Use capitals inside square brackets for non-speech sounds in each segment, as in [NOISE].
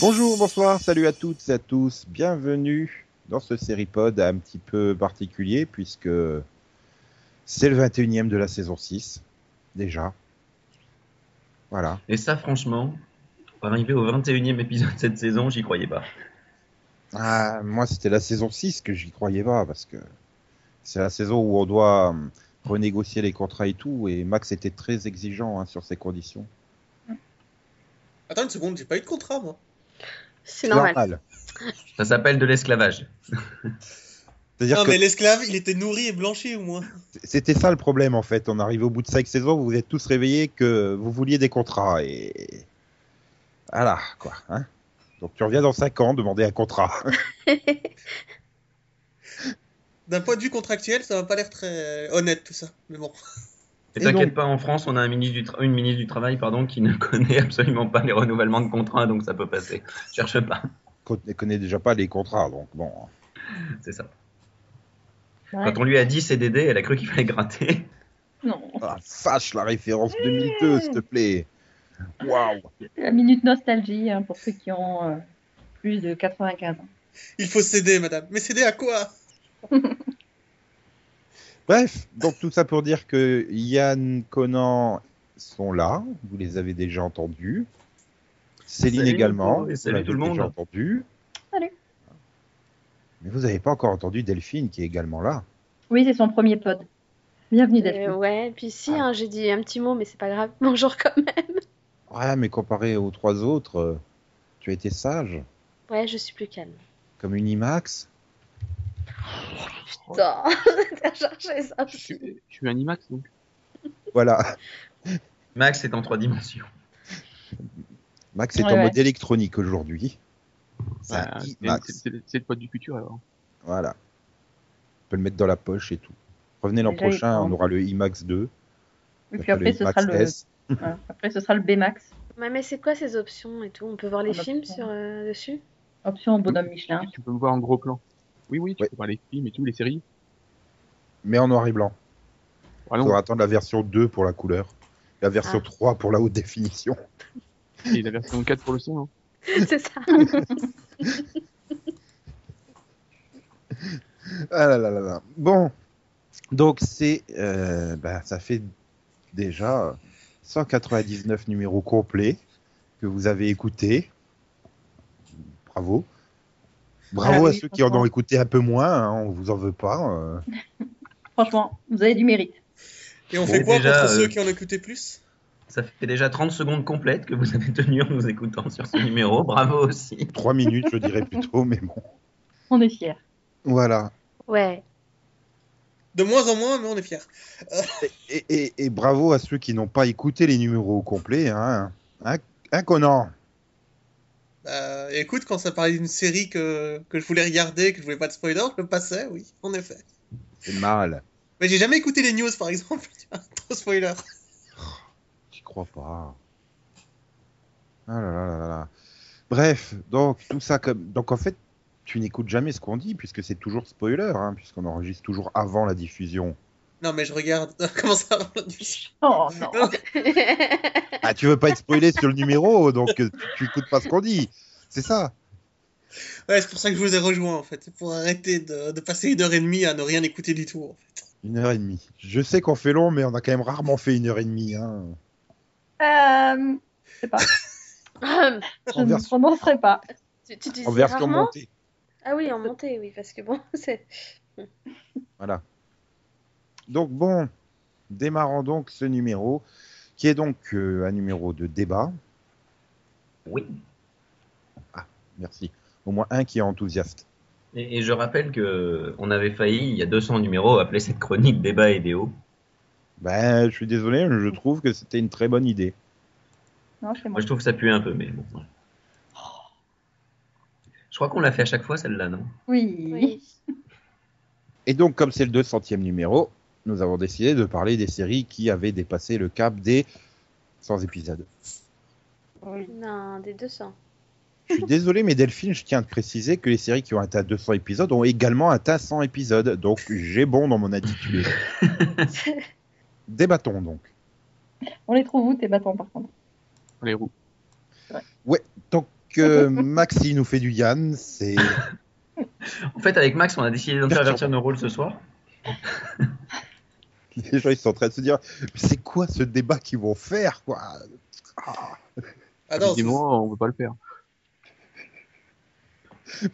Bonjour, bonsoir, salut à toutes et à tous, bienvenue dans ce série-pod un petit peu particulier puisque c'est le 21e de la saison 6, déjà. Voilà. Et ça, franchement, arriver au 21e épisode de cette saison, j'y croyais pas. Ah, moi, c'était la saison 6 que j'y croyais pas parce que c'est la saison où on doit hum, renégocier les contrats et tout, et Max était très exigeant hein, sur ses conditions. Attends une seconde, j'ai pas eu de contrat moi. C'est normal. Ça s'appelle de l'esclavage. [LAUGHS] C'est-à-dire Non que mais l'esclave, il était nourri et blanchi au moins. c'était ça le problème en fait. On arrive au bout de 5 saisons, vous vous êtes tous réveillés que vous vouliez des contrats et voilà quoi. Hein Donc tu reviens dans 5 ans demander un contrat. [LAUGHS] D'un point de vue contractuel, ça va pas l'air très honnête tout ça. Mais bon. Et t'inquiète pas, en France, on a un ministre du tra- une ministre du Travail pardon, qui ne [LAUGHS] connaît absolument pas les renouvellements de contrats, donc ça peut passer. Cherche pas, ne connaît déjà pas les contrats, donc bon. c'est ça. Ouais. Quand on lui a dit CDD, elle a cru qu'il fallait gratter. Non, Ah, fâche la référence 2002, s'il te plaît. Waouh. la minute nostalgie hein, pour ceux qui ont euh, plus de 95 ans. Il faut céder, madame. Mais céder à quoi? [LAUGHS] Bref, donc tout ça pour dire que Yann, Conan sont là. Vous les avez déjà entendus. Céline Salut, également. Et salut tout le monde. déjà entendu. Mais vous n'avez pas encore entendu Delphine qui est également là. Oui, c'est son premier pod. Bienvenue Euh, Delphine. ouais, puis si, Ah. hein, j'ai dit un petit mot, mais c'est pas grave. [LAUGHS] Bonjour quand même. Ouais, mais comparé aux trois autres, euh, tu as été sage, Ouais, je suis plus calme. comme une IMAX. Putain, [LAUGHS] t'as cherché ça. Je suis, je suis un IMAX donc. Voilà. Max est en trois dimensions. Max est Ouais, en ouais. mode électronique aujourd'hui. C'est un Bah, c'est- le pote du futur alors. Voilà. On peut le mettre dans la poche et tout. Revenez l'an prochain, on aura le IMAX 2. Et puis après, ce sera le, S. [LAUGHS] voilà. après, ce sera le B-Max. Ouais, mais c'est quoi ces options et tout? On peut voir les En films option. sur, euh, dessus? Option bonhomme Michelin. Tu peux me voir en gros plan. Oui, oui, tu Ouais. peux voir les films et tout, les séries. Mais en noir et blanc. Ah Il faudra attendre la version 2 pour la couleur. La version Ah. 3 pour la haute définition. et la version 4 pour le son. hein. [LAUGHS] C'est ça. Ah là là là là. Bon. Donc c'est... euh, bah, ça fait déjà 199 numéros complets que vous avez écoutés. Bravo. Bravo Ah à oui, ceux qui en ont écouté un peu moins, hein, on vous en veut pas. euh. [LAUGHS] Franchement, vous avez du mérite. Et on Bon, fait quoi déjà, contre euh, ceux qui en écoutaient plus? Ça fait déjà 30 secondes complètes que vous avez tenu en nous écoutant sur ce numéro. Bravo aussi. 3 minutes, je dirais plutôt, mais bon. On est fiers. Voilà. Ouais. De moins en moins, mais on est fiers. Et, et- et bravo à ceux qui n'ont pas écouté les numéros complets. Hein, hein, hein, Conan? Euh, écoute, quand ça parlait d'une série que, que je voulais regarder, que je voulais pas de spoiler, je le passais, oui, en effet. C'est mal. Mais j'ai jamais écouté les news, par exemple. [LAUGHS] Trop spoiler. J'y crois pas. Ah là là là. Bref, donc tout ça comme. Donc en fait, tu n'écoutes jamais ce qu'on dit puisque c'est toujours spoiler, hein, puisqu'on enregistre toujours avant la diffusion. Non, mais je regarde. [LAUGHS] Comment ça va Oh non. [LAUGHS] Ah, tu veux pas être spoilé sur le numéro, donc euh, tu, tu écoutes pas ce qu'on dit. C'est ça. Ouais, c'est pour ça que je vous ai rejoint, en fait. C'est pour arrêter de, de passer une heure et demie à ne rien écouter du tout, en fait. Une heure et demie. Je sais qu'on fait long, mais on a quand même rarement fait une heure et demie. Hein. Euh, je sais pas. [LAUGHS] Je En ne version- prononcerai pas. tu, tu dis En version rarement montée. Ah oui, en montée, oui, parce que bon, [LAUGHS] c'est. Voilà. Donc bon, démarrons donc ce numéro, qui est donc euh, un numéro de débat. Oui. Merci. Au moins un qui est enthousiaste. Et, et je rappelle que on avait failli, il y a 200 numéros, appeler cette chronique débat et déo. Ben, je suis désolé, je trouve que c'était une très bonne idée. Non, moi. Moi, je trouve que ça pue un peu, mais bon. ouais. Je crois qu'on l'a fait à chaque fois, celle-là, non? Oui. Oui. Et donc, comme c'est le 200e numéro, nous avons décidé de parler des séries qui avaient dépassé le cap des 100 épisodes. Oui. Non, des 200. Je suis désolé, mais Delphine, je tiens à te préciser que les séries qui ont atteint 200 épisodes ont également atteint 100 épisodes. Donc, j'ai bon dans mon attitude. [LAUGHS] Débattons donc. On les trouve où tes bâtons par contre? Les roues. Tant que [LAUGHS] Maxi nous fait du Yann, c'est. [LAUGHS] En fait, avec Max, on a décidé invertir nos rôles ce soir. [LAUGHS] Les gens ils sont en train de se dire c'est quoi ce débat qu'ils vont faire quoi? Ah, Ah non, Dis-moi, on veut pas le faire.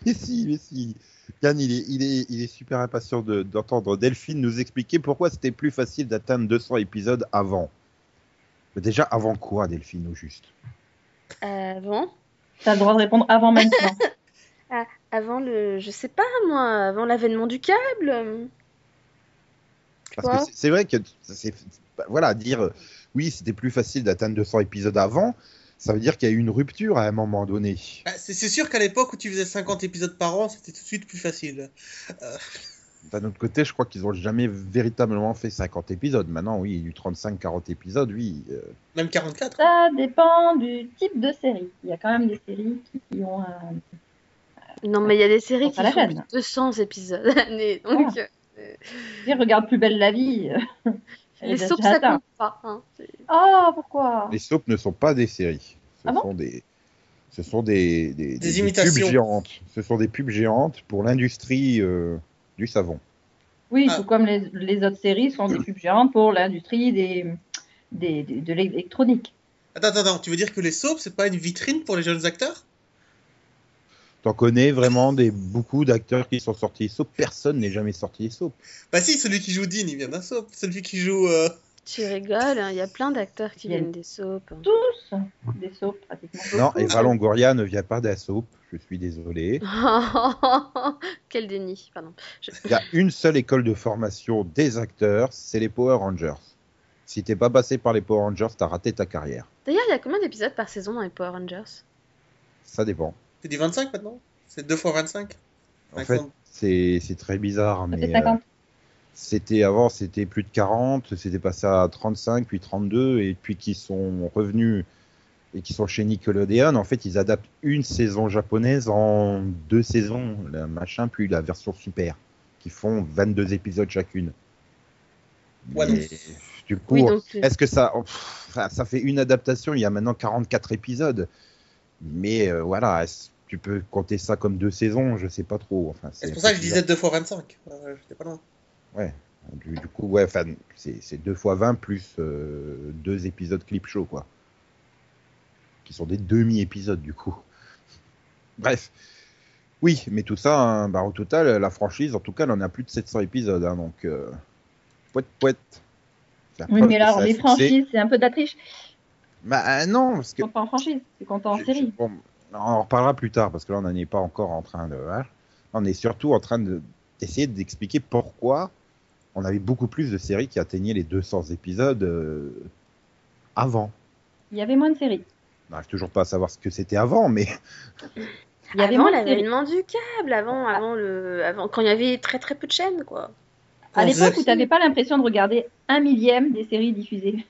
Mais si, mais si. Yann, il est, il est, il est super impatient de- d'entendre Delphine nous expliquer pourquoi c'était plus facile d'atteindre 200 épisodes avant. Mais déjà, avant quoi, Delphine, au juste? Avant T'as le droit de répondre avant maintenant. [LAUGHS] Avant le. Je sais pas moi, avant l'avènement du câble Parce Quoi? que c'est- vrai que c'est bah, voilà dire euh, oui c'était plus facile d'atteindre 200 épisodes avant, ça veut dire qu'il y a eu une rupture à un moment donné. Ah, c'est sûr qu'à l'époque où tu faisais 50 épisodes par an, c'était tout de suite plus facile. D'un autre côté, je crois qu'ils ont jamais véritablement fait 50 épisodes. Maintenant, oui, du 35-40 épisodes, oui. euh, Même 44. Ça dépend du type de série. Il y a quand même des séries qui, ont un. Non, mais il y a des séries qui font chaîne. 200 épisodes à l'année. Donc, euh, Je regarde plus belle la vie. [LAUGHS] Les soaps, ça compte pas. Hein. Oh, pourquoi? Les soaps ne sont pas des séries. Ce Ah bon? sont des, ce sont des, des, Des imitations. pubs géantes. Ce sont des pubs géantes pour l'industrie euh, du savon. Oui, Ah. tout comme les, les autres séries sont des pubs géantes pour l'industrie des, des, des- de l'électronique. Attends, attends, attends, tu veux dire que les soaps, c'est pas une vitrine pour les jeunes acteurs? T'en connais vraiment des, beaucoup d'acteurs qui sont sortis des soaps. Personne n'est jamais sorti des soaps. Bah si, celui qui joue Dean, il vient d'un soap. Celui qui joue... euh, Tu rigoles, hein, il y a plein d'acteurs qui viennent des soaps. Tous des soaps pratiquement. Non, Eva Longoria ne vient pas d'un soap. Je suis désolé. [LAUGHS] Quel déni, pardon. Il y a une seule école de formation des acteurs, c'est les Power Rangers. Si t'es pas passé par les Power Rangers, t'as raté ta carrière. D'ailleurs, il y a combien d'épisodes par saison dans les Power Rangers? Ça dépend. C'est du 25 maintenant? C'est 2 fois 25 En Ouais, fait, c'est c'est très bizarre, mais euh, 50. c'était avant, c'était plus de 40, c'était passé à 35, puis 32, et puis qui sont revenus et qui sont chez Nickelodeon. En fait, ils adaptent une saison japonaise en deux saisons, le machin, puis la version super, qui font 22 épisodes chacune. Ouais, donc- du coup, Oui, donc. Est-ce que ça, pff, ça, ça fait une adaptation? Il y a maintenant 44 épisodes. Mais euh, voilà, est-ce- tu peux compter ça comme deux saisons Je sais pas trop. Enfin, C'est pour ça que je disais 2 fois 25. Euh, J'étais pas loin. Du, du coup, ouais, enfin, c'est c'est deux fois 20 plus euh, deux épisodes clip show, quoi. Qui sont des demi-épisodes, du coup. [LAUGHS] Bref. Oui, mais tout ça, hein, bah, au total, la franchise, en tout cas, elle en a plus de 700 épisodes. hein, donc, euh, poète, poète. Oui, mais un les franchises, c'est un peu de la triche. Bah euh, non, parce Tu que comptes pas en franchise, tu comptes en Je- je- série. bon, on en reparlera plus tard parce que là on n'en est pas encore en train de. hein. On est surtout en train de- d'essayer d'expliquer pourquoi on avait beaucoup plus de séries qui atteignaient les 200 épisodes euh, avant. Il y avait moins de séries. On n'arrive toujours pas à savoir ce que c'était avant, mais Il y avait avant moins de séries. l'avènement du câble, avant, avant le, avant quand il y avait très très peu de chaînes, quoi. À On l'époque où tu n'avais pas l'impression de regarder un millième des séries diffusées.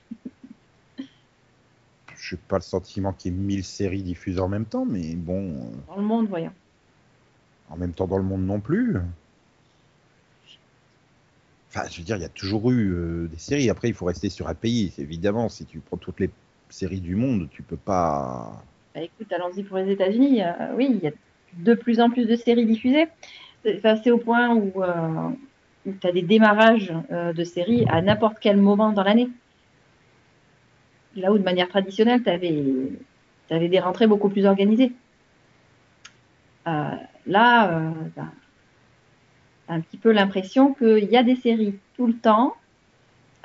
Je n'ai pas le sentiment qu'il y ait 1000 séries diffusées en même temps, mais bon, euh, Dans le monde, voyons. en même temps dans le monde non plus. Enfin, je veux dire, il y a toujours eu euh, des séries. Après, il faut rester sur un pays. Évidemment, si tu prends toutes les séries du monde, tu peux pas. Bah, écoute, allons-y pour les États-Unis. euh, oui, il y a de plus en plus de séries diffusées. C'est enfin, c'est au point où, tu as des démarrages de séries à n'importe quel moment dans l'année. Là où, de manière traditionnelle, tu avais, des rentrées beaucoup plus organisées. Euh, là, euh, t'as t'as un petit peu l'impression qu'il y a des séries tout le temps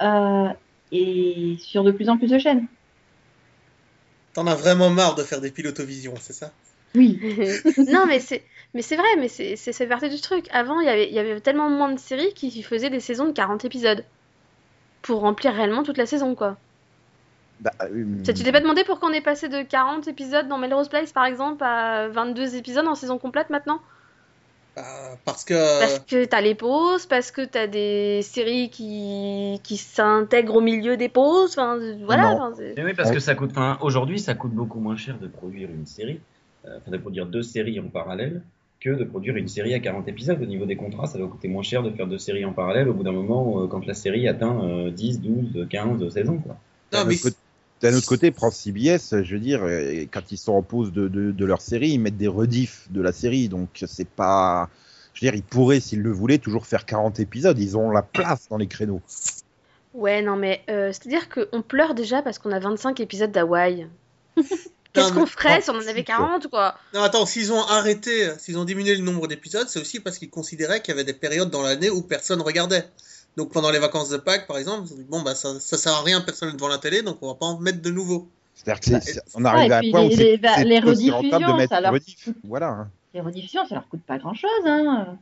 euh, et sur de plus en plus de chaînes. T'en as vraiment marre de faire des pilotovisions, c'est ça? Oui, [LAUGHS] non, mais c'est, mais c'est vrai, mais c'est, c'est, c'est partie du truc. Avant, il y avait, il y avait tellement moins de séries qui faisaient des saisons de 40 épisodes pour remplir réellement toute la saison, quoi. Bah, euh, tu t'es pas demandé pourquoi on est passé de 40 épisodes dans Melrose Place, par exemple, à 22 épisodes en saison complète maintenant? Euh, parce que. Parce que t'as les pauses, parce que t'as des séries qui, qui s'intègrent au milieu des pauses. Enfin, voilà. Non. enfin, Mais oui, parce que ça coûte. Enfin, aujourd'hui, ça coûte beaucoup moins cher de produire une série, euh, enfin de produire deux séries en parallèle, que de produire une série à 40 épisodes. Au niveau des contrats, ça va coûter moins cher de faire deux séries en parallèle au bout d'un moment, euh, quand la série atteint euh, 10, 12, 15 saisons. Quoi. Non, mais D'un autre côté, prends CBS, je veux dire, euh, quand ils sont en pause de, de, de leur série, ils mettent des rediffs de la série, donc c'est pas. Je veux dire, ils pourraient, s'ils le voulaient, toujours faire 40 épisodes. Ils ont la place dans les créneaux. Ouais, non, mais euh, c'est-à-dire qu'on pleure déjà parce qu'on a 25 épisodes d'Hawaï. [LAUGHS] Qu'est-ce qu'on ferait si on en avait si, 40, quoi? Non, attends, s'ils ont arrêté, s'ils ont diminué le nombre d'épisodes, c'est aussi parce qu'ils considéraient qu'il y avait des périodes dans l'année où personne regardait. Donc pendant les vacances de Pâques, par exemple, bon, bah ça, ça sert à rien, personne devant la télé, donc on va pas en mettre de nouveau. C'est-à-dire que c'est- Bah, arrive à un point où les- c'est les- rentable de rediffusions, mettre ça des leur rediffs. Voilà. hein. Les rediffusions, ça leur coûte pas grand chose. Hein.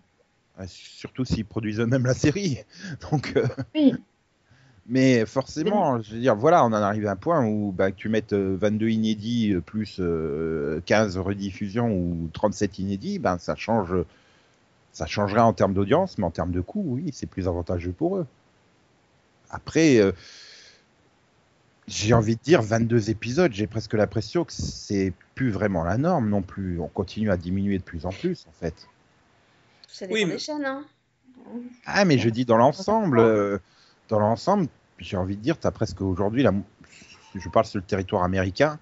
Surtout s'ils produisent eux-mêmes la série. [LAUGHS] Donc, euh, Oui. [LAUGHS] mais forcément, je veux dire, voilà, on en arrive à un point où bah, que tu mettes euh, 22 inédits euh, plus euh, 15 rediffusions ou 37 inédits, ben ça change, ça changerait en termes d'audience, mais en termes de coût, oui, c'est plus avantageux pour eux. Après, euh, j'ai envie de dire 22 épisodes, j'ai presque l'impression que c'est plus vraiment la norme non plus. On continue à diminuer de plus en plus, en fait. Ça dépend Oui, des chaînes, hein. Ah, mais je dis dans l'ensemble, euh, dans l'ensemble, j'ai envie de dire, tu as presque aujourd'hui, la, je parle sur le territoire américain,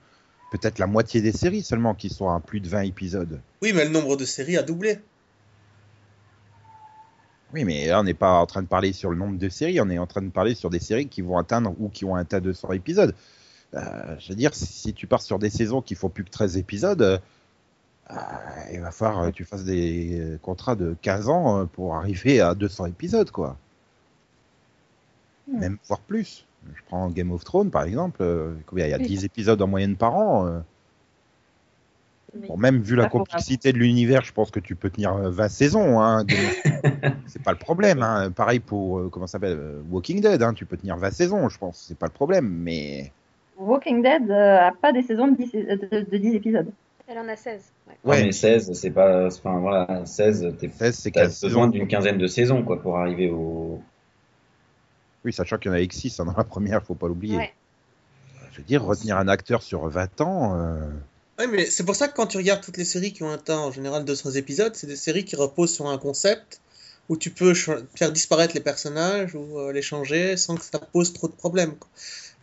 peut-être la moitié des séries seulement qui sont à plus de 20 épisodes. Oui, mais le nombre de séries a doublé. Oui, mais là, on n'est pas en train de parler sur le nombre de séries, on est en train de parler sur des séries qui vont atteindre ou qui ont atteint 200 épisodes. Euh, je veux dire, si, si tu pars sur des saisons qui font plus que 13 épisodes, euh, euh, il va falloir que tu fasses des contrats de 15 ans euh, pour arriver à 200 épisodes, quoi. Hmm. Même voire plus. Je prends Game of Thrones, par exemple. euh, combien Il y a Oui. 10 épisodes en moyenne par an. Euh. Bon, même vu la complexité de l'univers, je pense que tu peux tenir euh, 20 saisons. Hein, of- [LAUGHS] c'est pas le problème. Hein. Pareil pour euh, comment ça s'appelle euh, Walking Dead. Hein. Tu peux tenir 20 saisons, je pense. C'est pas le problème. Mais Walking Dead euh, a pas des saisons de 10, de, de 10 épisodes. Elle en a 16. ouais. Ouais. mais 16, c'est pas. Enfin voilà, 16, t'es 16, c'est T'as 15 besoin d'une quinzaine de saisons quoi pour arriver au. Oui, sachant qu'il y en avait que 6 hein, dans la première, faut pas l'oublier. Ouais. Je veux dire, retenir un acteur sur 20 ans. Oui, mais c'est pour ça que quand tu regardes toutes les séries qui ont atteint en général 200 épisodes, c'est des séries qui reposent sur un concept où tu peux faire disparaître les personnages ou euh, les changer sans que ça pose trop de problèmes. quoi.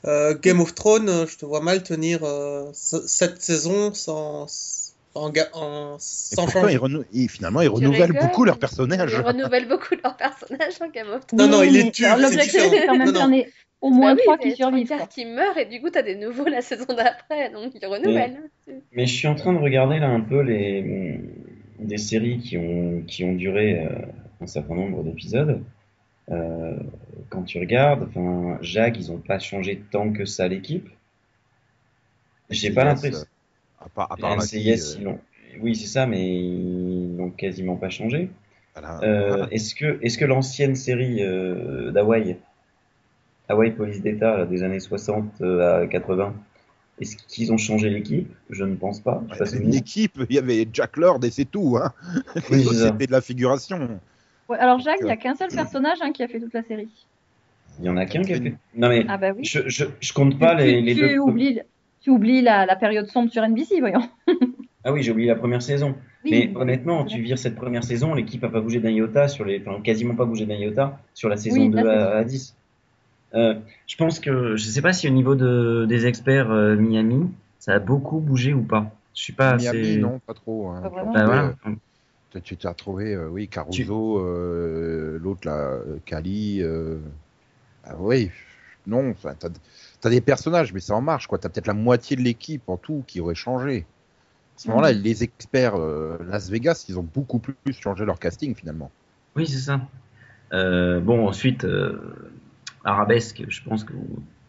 Euh, Game of Thrones, euh, je te vois mal tenir euh, ce- cette saison sans, en, en- Et sans pourtant, ils renou- ils- finalement, ils renouvellent rigoles, beaucoup leurs Ils personnages. renouvellent beaucoup leurs personnages en Game of Thrones. Non, non, il est tue, L'objectif, c'est quand même Au moins Bah trois il y qui a trois survivent. qui meurent et du coup t'as des nouveaux la [LAUGHS] saison d'après, donc ils renouvellent. Mais je suis en train de regarder là un peu les des séries qui ont qui ont duré euh, un certain nombre d'épisodes. Euh, quand tu regardes, enfin, Jacques, ils ont pas changé tant que ça l'équipe. J'ai pas l'impression. À part, à part la fille, euh, ils Oui, c'est ça, mais ils n'ont quasiment pas changé. voilà, Euh, voilà. est-ce que, est-ce que l'ancienne série euh, d'Hawaï, Hawaii Police d'État des années 60 euh, à 80, est-ce qu'ils ont changé l'équipe? Je ne pense pas. Ouais, sais pas c'est si une vous- équipe, il y avait Jack Lord et c'est tout. Hein. Oui. C'était de la figuration. Ouais, alors Jacques, il n'y a qu'un seul personnage hein, qui a fait toute la série. Il y en a qu'un qui a fait. Non mais Ah bah oui. je, je, je compte pas tu, les, les tu deux. oublies, tu oublies la, la période sombre sur NBC, voyons. Ah oui, j'ai oublié la première saison. Oui, Mais honnêtement, tu vires cette première saison, l'équipe a pas bougé d'un iota sur les, enfin, quasiment pas bougé d'un iota sur la saison Oui, 2 ça, c'est à, à 10. Euh, je pense que, je sais pas si au niveau de, des experts euh, Miami, ça a beaucoup bougé ou pas. Je suis pas Miami, assez. non, pas trop. hein. Pas vraiment. Bah euh, voilà. tu- Tu t'as retrouvé, euh, oui, Caruso, euh, l'autre là, Kali. euh, Ah oui, non, t'as as des personnages, mais ça en marche, quoi. T'as peut-être la moitié de l'équipe en tout qui aurait changé. À ce moment-là, Mhm. les experts euh, Las Vegas, ils ont beaucoup plus changé leur casting finalement. Oui, c'est ça. Euh, bon, ensuite, euh, Arabesque, je pense que,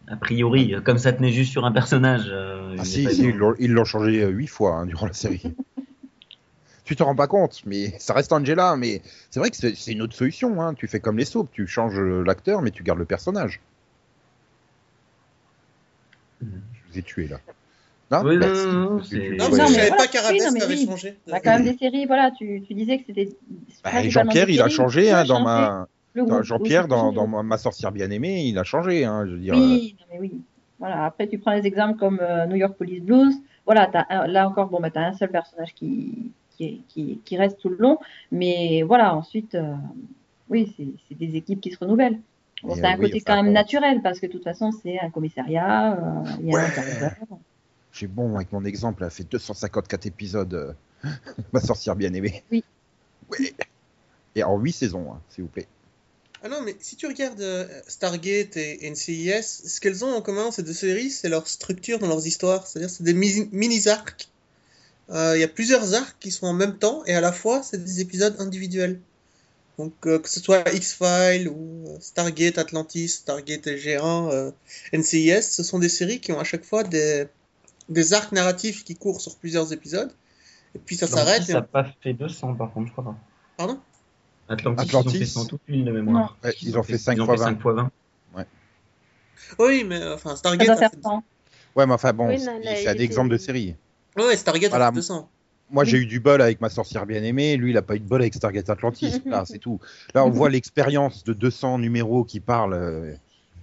a priori, comme ça tenait juste sur un personnage. euh, Ah si, si, ils l'ont- changé euh, huit fois hein, durant la série. [LAUGHS] tu te rends pas compte, mais ça reste Angela. Mais c'est vrai que c'est une autre solution. Hein. Tu fais comme les soaps, tu changes euh, l'acteur, mais tu gardes le personnage. Mhm. Je vous ai tué là. Non, Oui, Bah, non, si, non, tu- Non, que je mais savais voilà, pas qu'Arabesque non, mais avait oui. changé. Quand même des séries, voilà, tu, tu disais que c'était. Bah, Jean-Pierre, il a changé hein, dans changé. ma. Jean-Pierre, dans, ma, sorcière bien-aimée, il a changé. Hein, je veux dire. Oui, non, mais oui. Voilà. Après, tu prends les exemples comme euh, New York Police Blues. Voilà, un- là encore, bon, bah, tu as un seul personnage qui, qui, est- qui, qui reste tout le long. Mais voilà, ensuite, euh, oui, c'est des équipes qui se renouvellent. Bon, c'est euh, un oui, côté enfin, quand même naturel parce que de toute façon, c'est un commissariat, euh, il y a Ouais. un enquêteur. J'ai bon avec mon exemple, elle a fait 254 épisodes. euh, [LAUGHS] ma sorcière bien-aimée. Oui. Ouais. Et en 8 saisons, hein, s'il vous plaît. Ah non, mais si tu regardes euh, Stargate et NCIS, ce qu'elles ont en commun, ces deux séries, c'est leur structure dans leurs histoires. C'est-à-dire, c'est des mi- mini-arcs. Euh, Il y a plusieurs arcs qui sont en même temps, et à la fois, c'est des épisodes individuels. Donc, euh, que ce soit X-Files ou Stargate Atlantis, Stargate G1, euh, NCIS, ce sont des séries qui ont à chaque fois des, des arcs narratifs qui courent sur plusieurs épisodes. Et puis ça s'arrête. Et n'a pas fait 200 par contre, je crois pas. Pardon? Atlantis, Atlantis. ils ont fait 100 toute une de mémoire. Ouais, ils ont fait 5 ils ont fois fait 20. 5 fois 20. Oui, mais euh, enfin, Ça Stargate. doit a faire fait- 100. Ouais, mais enfin bon, Oui, c'est un exemple de série. Ouais, Stargate Voilà. a fait 200. Moi, j'ai eu du bol avec ma sorcière bien-aimée. Lui, il a pas eu de bol avec Stargate Atlantis. Là, [LAUGHS] c'est tout. Là, on voit l'expérience de 200 numéros qui parlent euh,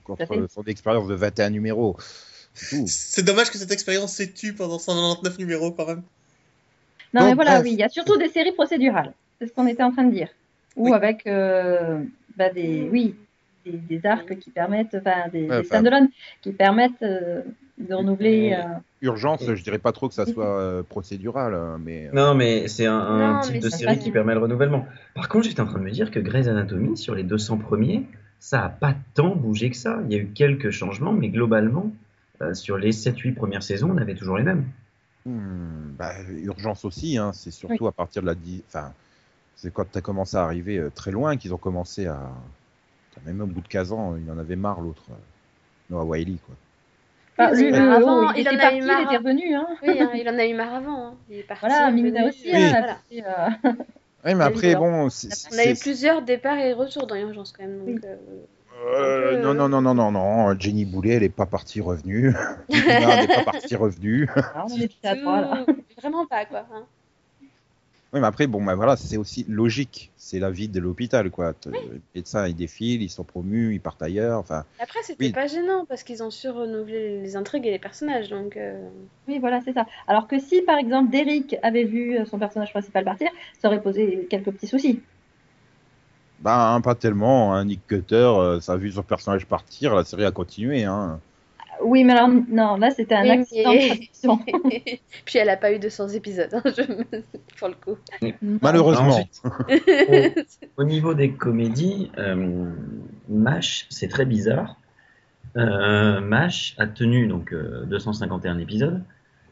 contre son expérience de 21 numéros. C'est dommage que cette expérience s'est tue pendant 199 numéros quand même. Non, Donc, mais voilà, bref. oui, il y a surtout des séries procédurales. C'est ce qu'on était en train de dire. Ou Oui. avec euh, bah, des, oui, des, des arcs qui permettent, enfin, des, Ouais, des enfin- stand-alone qui permettent euh, de renouveler. euh, Urgence, je dirais pas trop que ça soit euh, procédural, hein, mais Non, mais c'est un, un Non, type de série qui permet le renouvellement. Par contre, j'étais en train de me dire que Grey's Anatomy, sur les 200 premiers, ça a pas tant bougé que ça. Il y a eu quelques changements, mais globalement, euh, sur les 7-8 premières saisons, on avait toujours les mêmes. hmm, bah, urgence aussi. Hein, c'est surtout à partir de la, dix- enfin, c'est quand tu as commencé à arriver euh, très loin qu'ils ont commencé à, même au bout de 15 ans, il en avait marre l'autre, euh, Noah Wiley, quoi. Oui, le- avant, oh, il, il en était a parti, eu il marre. était revenu. Hein. Oui, hein, il en a eu marre avant. hein. Il est parti. Voilà, Mimina aussi, euh, hein, voilà. elle euh, Ouais, mais Oui, après, bon, c'est- On a eu plusieurs départs et retours dans l'urgence quand même. Donc, Oui. euh, Euh, peu, non, non, non, non, non, non. Jenny Boulet, elle est pas partie revenue. [LAUGHS] Nina n'est pas partie revenue. ah, on en était à trois, là. tout- Vraiment pas, quoi. Oui, mais après, bon, bah, voilà, c'est aussi logique. C'est la vie de l'hôpital, quoi. Te- Les médecins, ils défilent, ils sont promus, ils partent ailleurs. Enfin, Après, c'était Oui. pas gênant parce qu'ils ont su renouveler les intrigues et les personnages. Donc, euh, Oui, voilà, c'est ça. Alors que si, par exemple, Derrick avait vu euh, son personnage principal partir, ça aurait posé quelques petits soucis. bah, hein, pas tellement. Hein. Nick Cutter, euh, ça a vu son personnage partir, la série a continué. Hein. Oui, mais alors, non, là, c'était un Oui, accident mais- de traduction. [LAUGHS] Puis elle a pas eu 200 épisodes, hein, je me- pour le coup. Malheureusement. Ensuite, [LAUGHS] au, au niveau des comédies, euh, MASH, c'est très bizarre. Euh, MASH a tenu donc euh, 251 épisodes,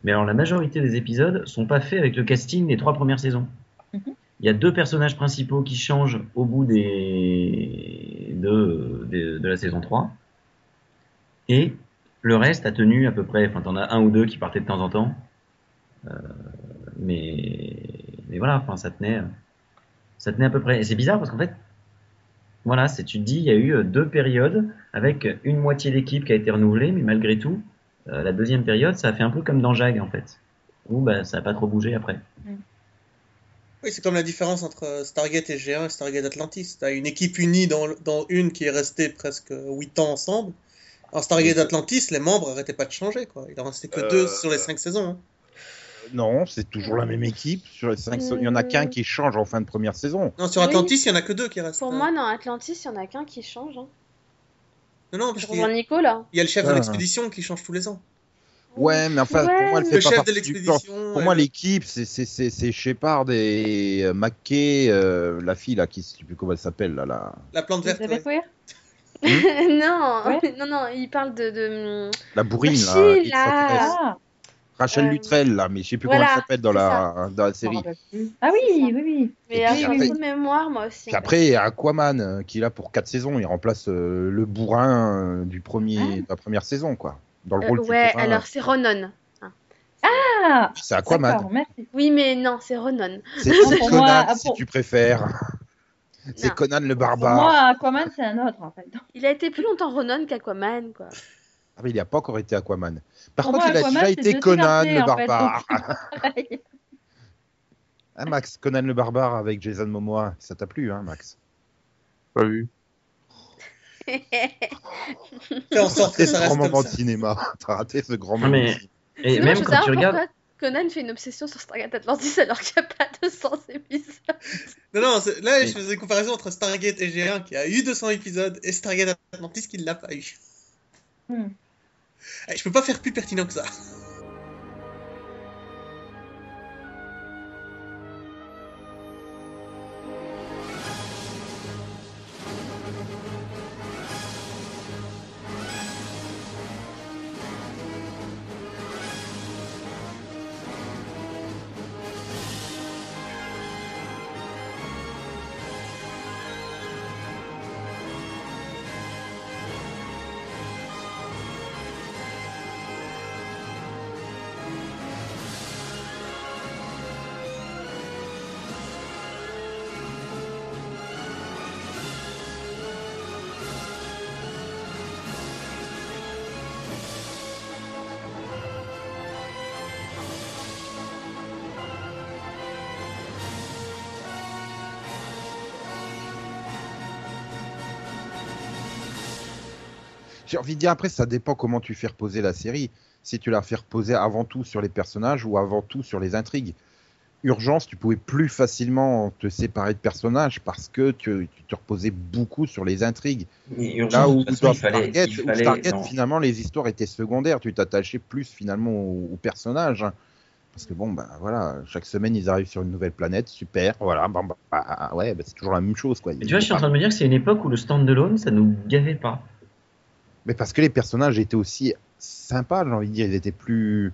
mais alors la majorité des épisodes sont pas faits avec le casting des trois premières saisons. Mhm. Il y a deux personnages principaux qui changent au bout des de, de, de la saison 3. Et le reste a tenu à peu près, enfin t'en as un ou deux qui partaient de temps en temps. Euh, mais, mais voilà, enfin ça tenait, ça tenait à peu près. Et c'est bizarre parce qu'en fait, voilà, c'est tu te dis, il y a eu euh, deux périodes avec une moitié d'équipe qui a été renouvelée, mais malgré tout, euh, la deuxième période, ça a fait un peu comme dans Jag en fait, où bah, ça a pas trop bougé après. Oui, c'est comme la différence entre Stargate et G1 et Stargate Atlantis. T'as une équipe unie dans, dans une qui est restée presque 8 ans ensemble. En Stargate Atlantis, les membres arrêtaient pas de changer, quoi. Il en restait que Euh, deux sur les 5 saisons. hein. Non, c'est toujours la même équipe. Sur les cinq, il y en a qu'un qui change en fin de première saison. Non, sur Oui. Atlantis, il y en a que deux qui restent. Pour hein. moi, dans Atlantis, il y en a qu'un qui change. Hein. Non, non, parce Je qu'il y, rejoins a- Nico là. il y a le chef de Ah. l'expédition qui change tous les ans. Ouais, mais enfin, pour moi, elle fait Le pas chef de partie du plan. l'expédition. Pour euh, moi, l'équipe, c'est c'est- c'est c'est Shepard et euh, McKay, euh, la fille là, qui je sais plus comment elle s'appelle là, la, la plante verte. Ouais. Weir [LAUGHS] non, Ouais. non, non, il parle de. de... la bourrine là. Ah, Rachel Euh, Luttrell là, mais je sais plus voilà, comment elle s'appelle dans la dans série. Ah oui, oui, oui. Mais Et puis j'ai un après- de mémoire, moi aussi. Puis après, il y a Aquaman euh, qui est là pour 4 saisons. Il remplace euh, le bourrin du premier, Ah. de la première saison, quoi. Dans le Euh, rôle du ouais, bourrin. alors c'est Ronan. Ah, C'est Aquaman. Oui, mais non, c'est Ronan. C'est Conan, moi, si pour- tu préfères. C'est. Conan le Pour barbare. moi, Aquaman, c'est un autre, en fait. Il a été plus longtemps Ronan qu'Aquaman, quoi. Ah, mais il n'a pas encore été Aquaman. Par Pour contre, moi, il a Aquaman, déjà été Conan le fait, barbare. [LAUGHS] Hein, Max, Conan le barbare avec Jason Momoa, ça t'a plu, hein, Max? Pas vu. [LAUGHS] Fais en sorte que C'est ça ce reste grand moment de cinéma. [LAUGHS] T'as raté ce grand Non, moment. mais- de cinéma. Et même quand tu regardes. Conan fait une obsession sur Stargate Atlantis alors qu'il n'y a pas 200 épisodes. Non, non, là, je faisais une comparaison entre Stargate SG1 qui a eu 200 épisodes et Stargate Atlantis qui ne l'a pas eu. Hmm. Eh, Je peux pas faire plus pertinent que ça. J'ai envie de dire après, ça dépend comment tu fais reposer la série. Si tu la fais reposer avant tout sur les personnages ou avant tout sur les intrigues. Urgence, tu pouvais plus facilement te séparer de personnages parce que tu, tu te reposais beaucoup sur les intrigues. Mais Là urgence, où façon, dans fallait, où fallait- Stargate, finalement, les histoires étaient secondaires. Tu t'attachais plus finalement aux, aux personnages. hein. Parce que bon, bah voilà, chaque semaine ils arrivent sur une nouvelle planète, super, voilà, bon, bah, bah, ouais, bah, c'est toujours la même chose quoi. Mais tu vois, je suis en train de me dire que c'est une époque où le standalone, ça nous gavait pas. Mais parce que les personnages étaient aussi sympas, j'ai envie de dire, ils étaient plus,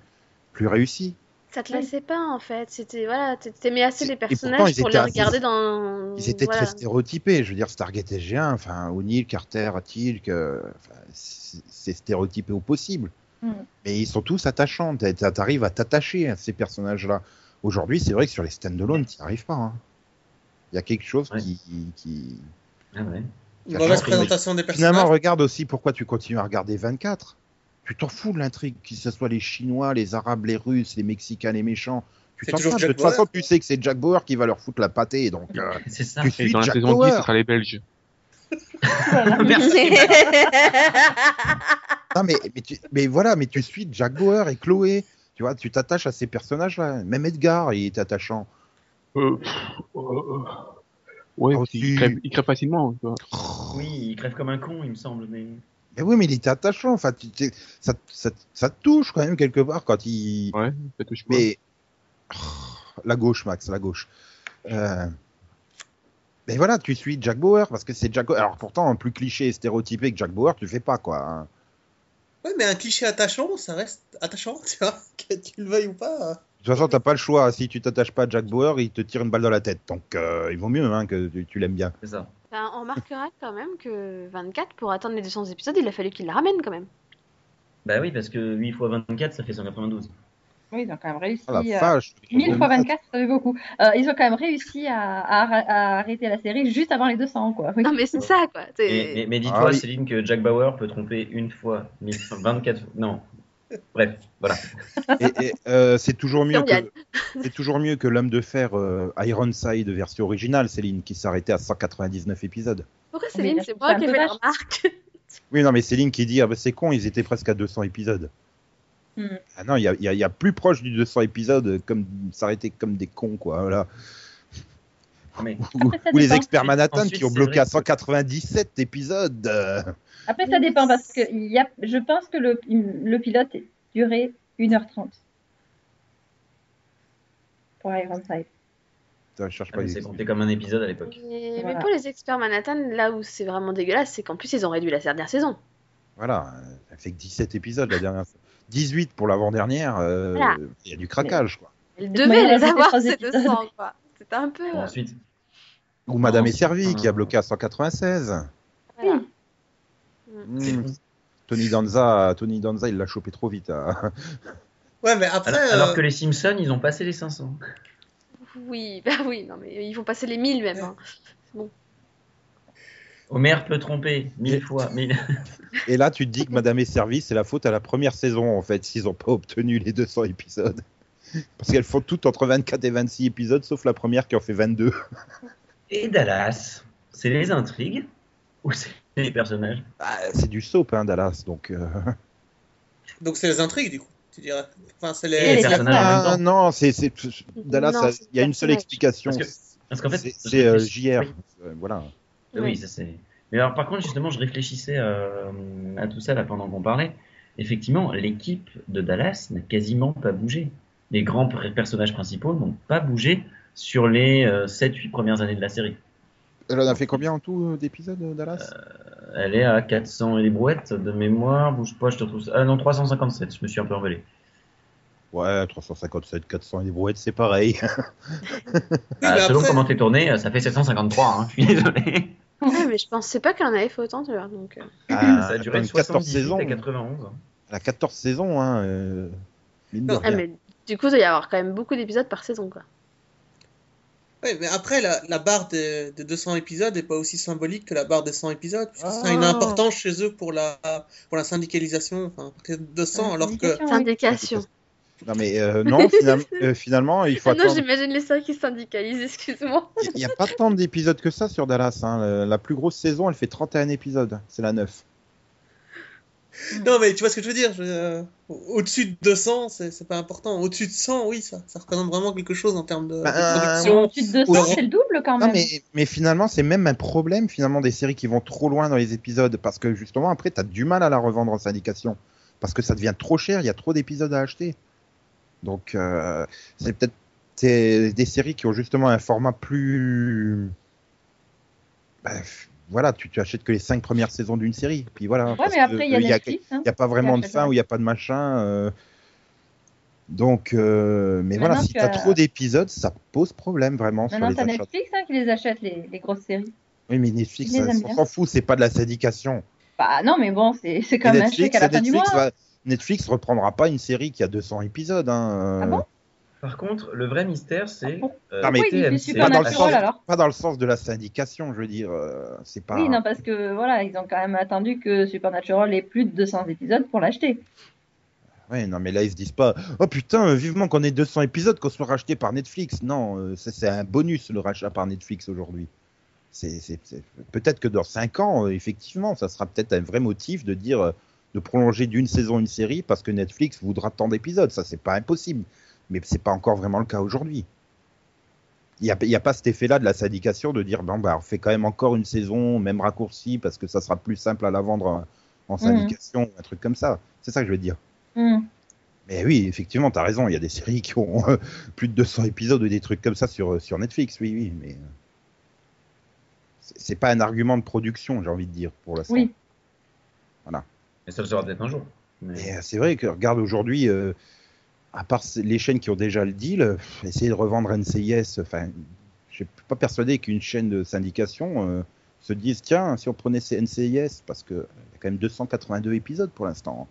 plus réussis. Ça te Oui. lassait pas en fait. C'était voilà, t'aimais assez les pourtant, personnages ils pour étaient les assez- regarder dans. Ils étaient voilà. très stéréotypés. Je veux dire, Stargate SG1, enfin, O'Neill, Carter, Tilk, euh, c'est stéréotypé au possible. Mm. Mais ils sont tous attachants. T'a- t'a- T'arrives à t'attacher à ces personnages-là. Aujourd'hui, c'est vrai que sur les stand-alone, tu n'y arrives pas. hein. Il y a quelque chose Ouais. qui, qui- Ah ouais. Une mauvaise présentation des Finalement, personnages. regarde aussi pourquoi tu continues à regarder 24. Tu t'en fous de l'intrigue, que ce soit les Chinois, les Arabes, les Russes, les Mexicains, les méchants. Tu C'est t'en toujours fous. De Jack toute façon, tu sais que c'est Jack Bauer qui va leur foutre la pâtée. Donc, euh, [LAUGHS] C'est ça. tu Et suis dans la saison 10, Bauer. ce sera les Belges. [LAUGHS] Merci. Non, mais, mais, tu- mais voilà, mais tu suis Jack Bauer et Chloé. Tu vois, tu t'attaches à ces personnages-là. Même Edgar, il est attachant. Euh, euh, euh, ouais, il, crève, il crève facilement. Oui, il crève comme un con, il me semble. Mais... Mais oui, mais il était attachant. Enfin, ça, ça, ça te touche quand même quelque part quand il. Ouais, ça touche pas. Mais la gauche, Max, la gauche. Euh, Mais voilà, tu suis Jack Bauer parce que c'est Jack. Alors pourtant, un plus cliché et stéréotypé que Jack Bauer, tu fais pas quoi. hein. Ouais, mais un cliché attachant, ça reste attachant, [LAUGHS] tu vois, que tu le veuilles ou pas. De toute façon, t'as pas le choix. Si tu t'attaches pas à Jack Bauer, il te tire une balle dans la tête. Donc, euh, il vaut mieux hein, que tu, tu l'aimes bien. C'est ça. Ben, on remarquera quand même que 24, pour atteindre les 200 épisodes, il a fallu qu'il la ramène quand même. Bah oui, parce que 8 x 24, ça fait 192. Oui, ils ont quand même réussi. Ah la euh, vache. 1000 fois 24, ça fait beaucoup. Euh, ils ont quand même réussi à, à arr- à arrêter la série juste avant les 200, quoi. Oui. Non, mais c'est ça quoi. Mais, mais, mais dis-toi, Ah oui. Céline, que Jack Bauer peut tromper une fois, 1000 24 fois. Non. Bref, voilà. Et, et, euh, c'est toujours mieux que c'est toujours mieux que l'homme de fer euh, Ironside version originale, Céline, qui s'arrêtait à 199 épisodes. Pourquoi Mais Céline C'est moi qui ai fait la remarque. [LAUGHS] Oui, non, mais Céline qui dit ah bah c'est con, ils étaient presque à 200 épisodes. Hmm. Ah non, il y a, y y plus proche du 200 épisodes, comme s'arrêter comme des cons, quoi. Voilà. Mais Ou, Après, ça ou les experts Manhattan Ensuite, qui ont bloqué à que- 197 épisodes. euh. Après, ça dépend parce que il y a, je pense que le, le pilote durait 1h30 pour Ironside. Putain, je cherche ah, pas mais les- c'est compté comme un épisode à l'époque. Mais, mais pour les experts Manhattan, là où c'est vraiment dégueulasse, c'est qu'en plus ils ont réduit la dernière saison. Voilà, ça fait que 17 épisodes la dernière fois. 18 pour l'avant-dernière, euh, il Voilà. y a du craquage, quoi. Elle devait de les avoir ces épisodes. 200 quoi. Un peu. Bon, ensuite, Ou Madame est servie, c'est qui a bloqué à 196. Voilà. c'est Hmm. con. Tony Danza, Tony Danza, il l'a chopé trop vite. hein. Ouais, mais après. Alors, alors euh, que les Simpsons, ils ont passé les 500. Oui, bah oui, non mais ils vont passer les 1000 même. hein. Homer peut tromper mille fois. Et là, tu te dis que Madame est servie, c'est la faute à la première saison, en fait, s'ils n'ont pas obtenu les 200 épisodes. Parce qu'elles font toutes entre 24 et 26 épisodes, sauf la première qui en fait 22. Et Dallas, c'est les intrigues ou c'est les personnages? Ah, c'est du soap, hein, Dallas, donc... euh, Donc c'est les intrigues, du coup, tu dirais. Enfin, c'est les. personnages. en même Ah, temps. non, c'est... Dallas, il y a une seule explication. Parce que- Parce qu'en fait, C'est- euh, JR. Oui. Euh, Voilà. Oui, ça c'est. Mais alors, par contre, justement, je réfléchissais euh, à tout ça là pendant qu'on parlait. Effectivement, l'équipe de Dallas n'a quasiment pas bougé. Les grands personnages principaux n'ont pas bougé sur les 7-8 premières années de la série. Elle en a fait combien en tout euh, d'épisodes, euh, Dallas? Elle est à 400 et des brouettes de mémoire. Bouge pas, je te trouve ça. Ah non, 357, je me suis un peu emballé. Ouais, 357, 400 et des brouettes, c'est pareil. [LAUGHS] Oui, Ah, selon après- comment t'es tourné, euh, ça fait 753, hein, je suis désolé. [LAUGHS] Ouais, mais je pensais pas qu'elle en avait fait autant, tu vois. Donc, euh. Ah, [LAUGHS] ça a duré quand de même 14 78 saisons. à 91. Elle a 14 saisons, hein. euh, mine de Non, Ah, rien. mais du coup, il doit y avoir quand même beaucoup d'épisodes par saison, quoi. Ouais, mais après, la, la barre de, de 200 épisodes n'est pas aussi symbolique que la barre des 100 épisodes, ça a une Ah. importance chez eux pour la, pour la syndicalisation, enfin, peut-être 200, alors que. Syndication. Non, mais euh, non, finalement, [LAUGHS] euh, finalement, il faut Ah non, attendre. j'imagine les séries qui se syndicalisent, excuse-moi. Il n'y a pas tant d'épisodes que ça sur Dallas. hein. Le- La plus grosse saison, elle fait 31 épisodes. C'est la 9. Non, mais tu vois ce que je veux dire je- euh, Au-dessus de 200, c'est pas important. Au-dessus de 100, oui, ça, ça représente vraiment quelque chose en termes de, de Bah, production. Au-dessus de 200, Ouais. c'est le double quand Non, même. mais, mais finalement, c'est même un problème finalement des séries qui vont trop loin dans les épisodes. Parce que justement, après, tu as du mal à la revendre en syndication. Parce que ça devient trop cher, il y a trop d'épisodes à acheter. Donc, euh, c'est peut-être des séries qui ont justement un format plus. Bref, voilà, tu, tu achètes que les cinq premières saisons d'une série. Puis voilà. Ouais, parce mais après, il y a euh, Netflix. hein. Il n'y a pas vraiment de fin ou il n'y a pas de machin. euh, Donc, euh, mais voilà, si tu as as- trop d'épisodes, ça pose problème vraiment sur Maintenant, les achats. Netflix hein, qui les achète, les, les grosses séries. Oui, mais Netflix, ça- on s'en fout, c'est pas de la syndication. Bah non, mais bon, c'est c'est Et comme un chèque à la fin du mois. Netflix, va- Netflix reprendra pas une série qui a 200 épisodes. Hein, Ah euh, bon? Par contre, le vrai mystère, c'est. Ah euh, Non, mais- TMC, pas dans, le sens, alors pas dans le sens de la syndication, je veux dire. euh, c'est pas. Oui, non, parce que voilà, ils ont quand même attendu que Supernatural ait plus de 200 épisodes pour l'acheter. Ouais, non, mais là, ils se disent pas Oh putain, vivement qu'on ait 200 épisodes qu'on soit racheté par Netflix. Non, euh, c'est un bonus le rachat par Netflix aujourd'hui. Peut-être que dans 5 ans, euh, effectivement, ça sera peut-être un vrai motif de dire euh, de prolonger d'une saison une série parce que Netflix voudra tant d'épisodes. Ça, c'est pas impossible. Mais c'est pas encore vraiment le cas aujourd'hui. Il n'y a, y a pas cet effet-là de la syndication de dire bon, bah, on fait quand même encore une saison, même raccourci, parce que ça sera plus simple à la vendre en, en syndication, un truc comme ça. C'est ça que je veux dire. Hmm. Mais oui, effectivement, tu as raison, il y a des séries qui ont euh, [LAUGHS] plus de 200 épisodes ou des trucs comme ça sur, sur Netflix, oui, oui, mais euh, c'est pas un argument de production, j'ai envie de dire, pour l'instant. Oui. Mais ça le sera peut-être un jour. Mais- Mais euh, c'est vrai que, regarde, aujourd'hui, euh, à part les chaînes qui ont déjà le deal, euh, essayer de revendre NCIS, enfin, je suis pas persuadé qu'une chaîne de syndication euh, se dise, tiens, si on prenait ces NCIS, parce qu'il y a quand même 282 épisodes pour l'instant.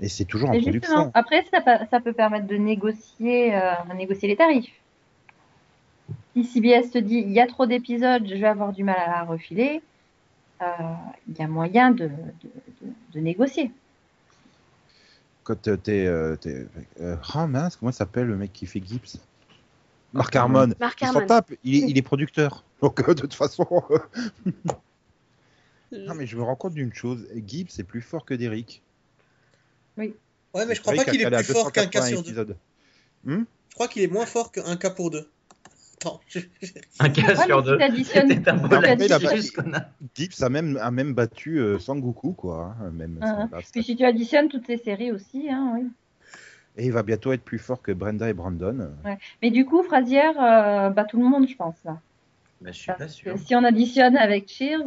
Et c'est toujours en production. après, ça, peut- ça peut permettre de négocier, euh, négocier les tarifs. Si CBS te dit il y a trop d'épisodes, je vais avoir du mal à la refiler, euh, il y a moyen de, de, de- de négocier. Quand euh, t'es. Euh, t'es- euh, ah mince, comment il s'appelle le mec qui fait Gibbs? Marc Harmon. Marc Il s'en tape, il est, [LAUGHS] il est producteur. Donc euh, de toute façon. [LAUGHS] non mais je me rends compte d'une chose, Gibbs est plus fort que Derrick. Ouais, mais je crois pas qu'il est plus fort qu'un cas sur deux. épisodes. Je crois qu'il est moins fort qu'un cas pour deux. Je- [LAUGHS] Un cas Ouais, sur deux. C'était un a. Gibbs a même, a même battu euh, Sangoku, quoi. hein, Même, Ah. Puis si tu additionnes toutes ces séries aussi, hein, oui. Et il va bientôt être plus fort que Brenda et Brandon. Mais du coup, Frasier euh, bat tout le monde, je pense. Là. Bah, je suis pas sûr. si on additionne avec Cheers,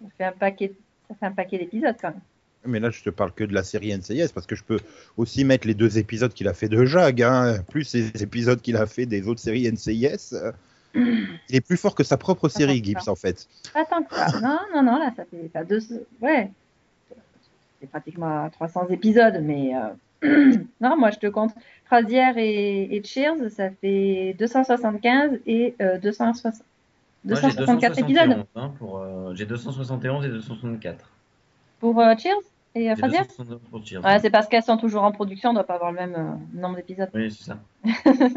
ça fait un paquet, ça fait un paquet d'épisodes quand même. Mais là, je te parle que de la série NCIS parce que je peux aussi mettre les deux épisodes qu'il a fait de Jag, hein, plus les épisodes qu'il a fait des autres séries NCIS. euh, Il est plus fort que sa propre série. Gibbs, en fait. Pas tant que ça. Non, non, non, là, ça fait pas deux. Ouais. C'est pratiquement 300 épisodes, mais. euh, [CLEARS THROAT] non, moi, je te compte. Frasier et, et Cheers, ça fait 275 et euh, 260. Moi, j'ai 264 épisodes 271, hein, pour, euh, j'ai 271 et 264. pour euh, Cheers? Et euh, J'ai Frasier 269 pour Cheers. Ouais, c'est parce qu'elles sont toujours en production, on doit pas avoir le même euh, nombre d'épisodes. Oui, c'est ça. [LAUGHS]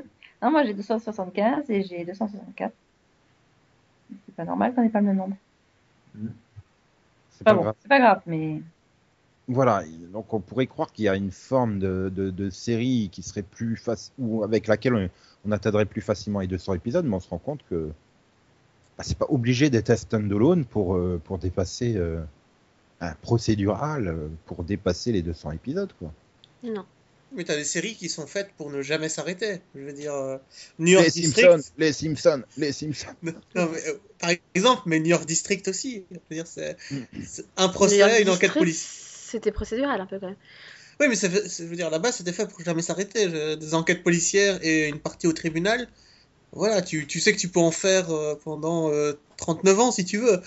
Non, moi j'ai 275 et j'ai 264. C'est pas normal qu'on ait pas le même nombre. C'est Pas pas bon, grave. c'est pas grave, mais Voilà, donc on pourrait croire qu'il y a une forme de, de, de série qui serait plus facile, ou avec laquelle on, on atteindrait plus facilement les 200 épisodes, mais on se rend compte que bah, c'est pas obligé d'être un stand-alone pour, euh, pour dépasser euh, un procédural, euh, pour dépasser les 200 épisodes, quoi. Non. Mais t'as des séries qui sont faites pour ne jamais s'arrêter. Je veux dire, euh, New York Les District. Simpsons, les Simpsons, les Simpsons. [LAUGHS] Non, mais, euh, par exemple, mais New York District aussi. Je veux dire, c'est Mm. c'est un procès, une enquête policière. C'était procédural un peu quand même. Oui, mais ça je veux dire, là-bas, c'était fait pour jamais s'arrêter. Des enquêtes policières et une partie au tribunal. Voilà, tu, tu sais que tu peux en faire euh, pendant euh, 39 ans si tu veux.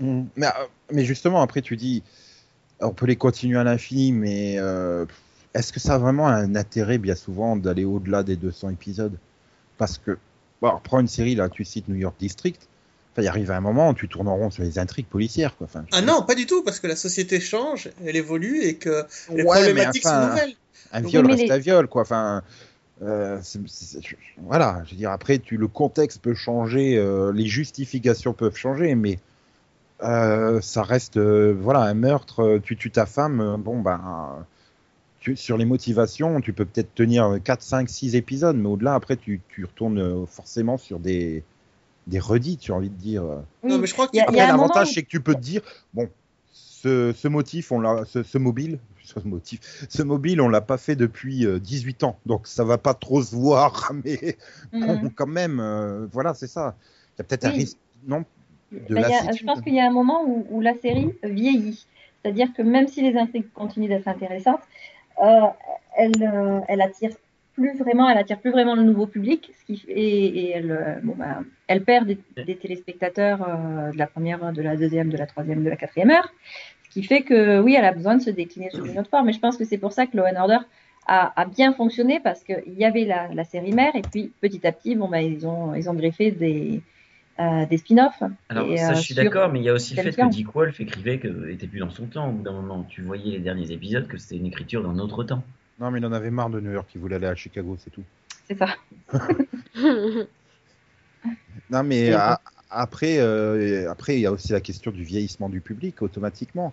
Mm. Mais, euh, mais justement, après, tu dis, on peut les continuer à l'infini, mais euh, est-ce que ça a vraiment un intérêt, bien souvent, d'aller au-delà des 200 épisodes? Parce que, bon, prends une série, là, tu cites New York District, enfin, il arrive à un moment où tu tournes en rond sur les intrigues policières, quoi. Enfin, Ah non, pas du tout, parce que la société change, elle évolue et que les ouais, problématiques sont enfin, nouvelles. un viol reste les- un viol, quoi. Enfin, euh, c'est- c'est- c'est- voilà, je veux dire, après, tu, le contexte peut changer, euh, les justifications peuvent changer, mais euh, ça reste, euh, voilà, un meurtre, tu tues ta femme, bon, ben, tu- sur les motivations, tu peux peut-être tenir 4, 5, 6 épisodes, mais au-delà, après, tu, tu retournes forcément sur des, des redits, tu as envie de dire. Non, mais je crois Il y a- qu'il il y a l'avantage, où- c'est que tu peux te dire, bon, ce, ce motif, on l'a, ce, ce mobile, ce motif, ce mobile, on l'a pas fait depuis euh, 18 ans, donc ça va pas trop se voir, [LAUGHS] mais bon, Mhm. quand même, euh, voilà, c'est ça. Il y a peut-être un risque, non de Bah, a- je pense qu'il y a un moment où, où la série vieillit. C'est-à-dire que même si les intrigues continuent d'être intéressantes, euh, elle, euh, elle attire plus vraiment, elle attire plus vraiment le nouveau public, ce qui fait- et, et elle, euh, bon, bah, elle perd des, des téléspectateurs euh, de la première, de la deuxième, de la troisième, de la quatrième heure, qui fait que oui, elle a besoin de se décliner sous une autre forme. Mais je pense que c'est pour ça que Law and Order a, a bien fonctionné parce qu'il y avait la, la série mère et puis petit à petit, bon, bah, ils ont, ils ont greffé des, euh, des spin-offs. Alors, Et, ça, euh, je suis d'accord, mais il y a aussi le fait que Dick Wolf écrivait que était plus dans son temps. Au bout d'un moment, tu voyais les derniers épisodes que c'était une écriture d'un autre temps. Non, mais il en avait marre de New York, il voulait aller à Chicago, c'est tout. C'est ça. [LAUGHS] Non, mais a- après, euh, après, il y a aussi la question du vieillissement du public automatiquement.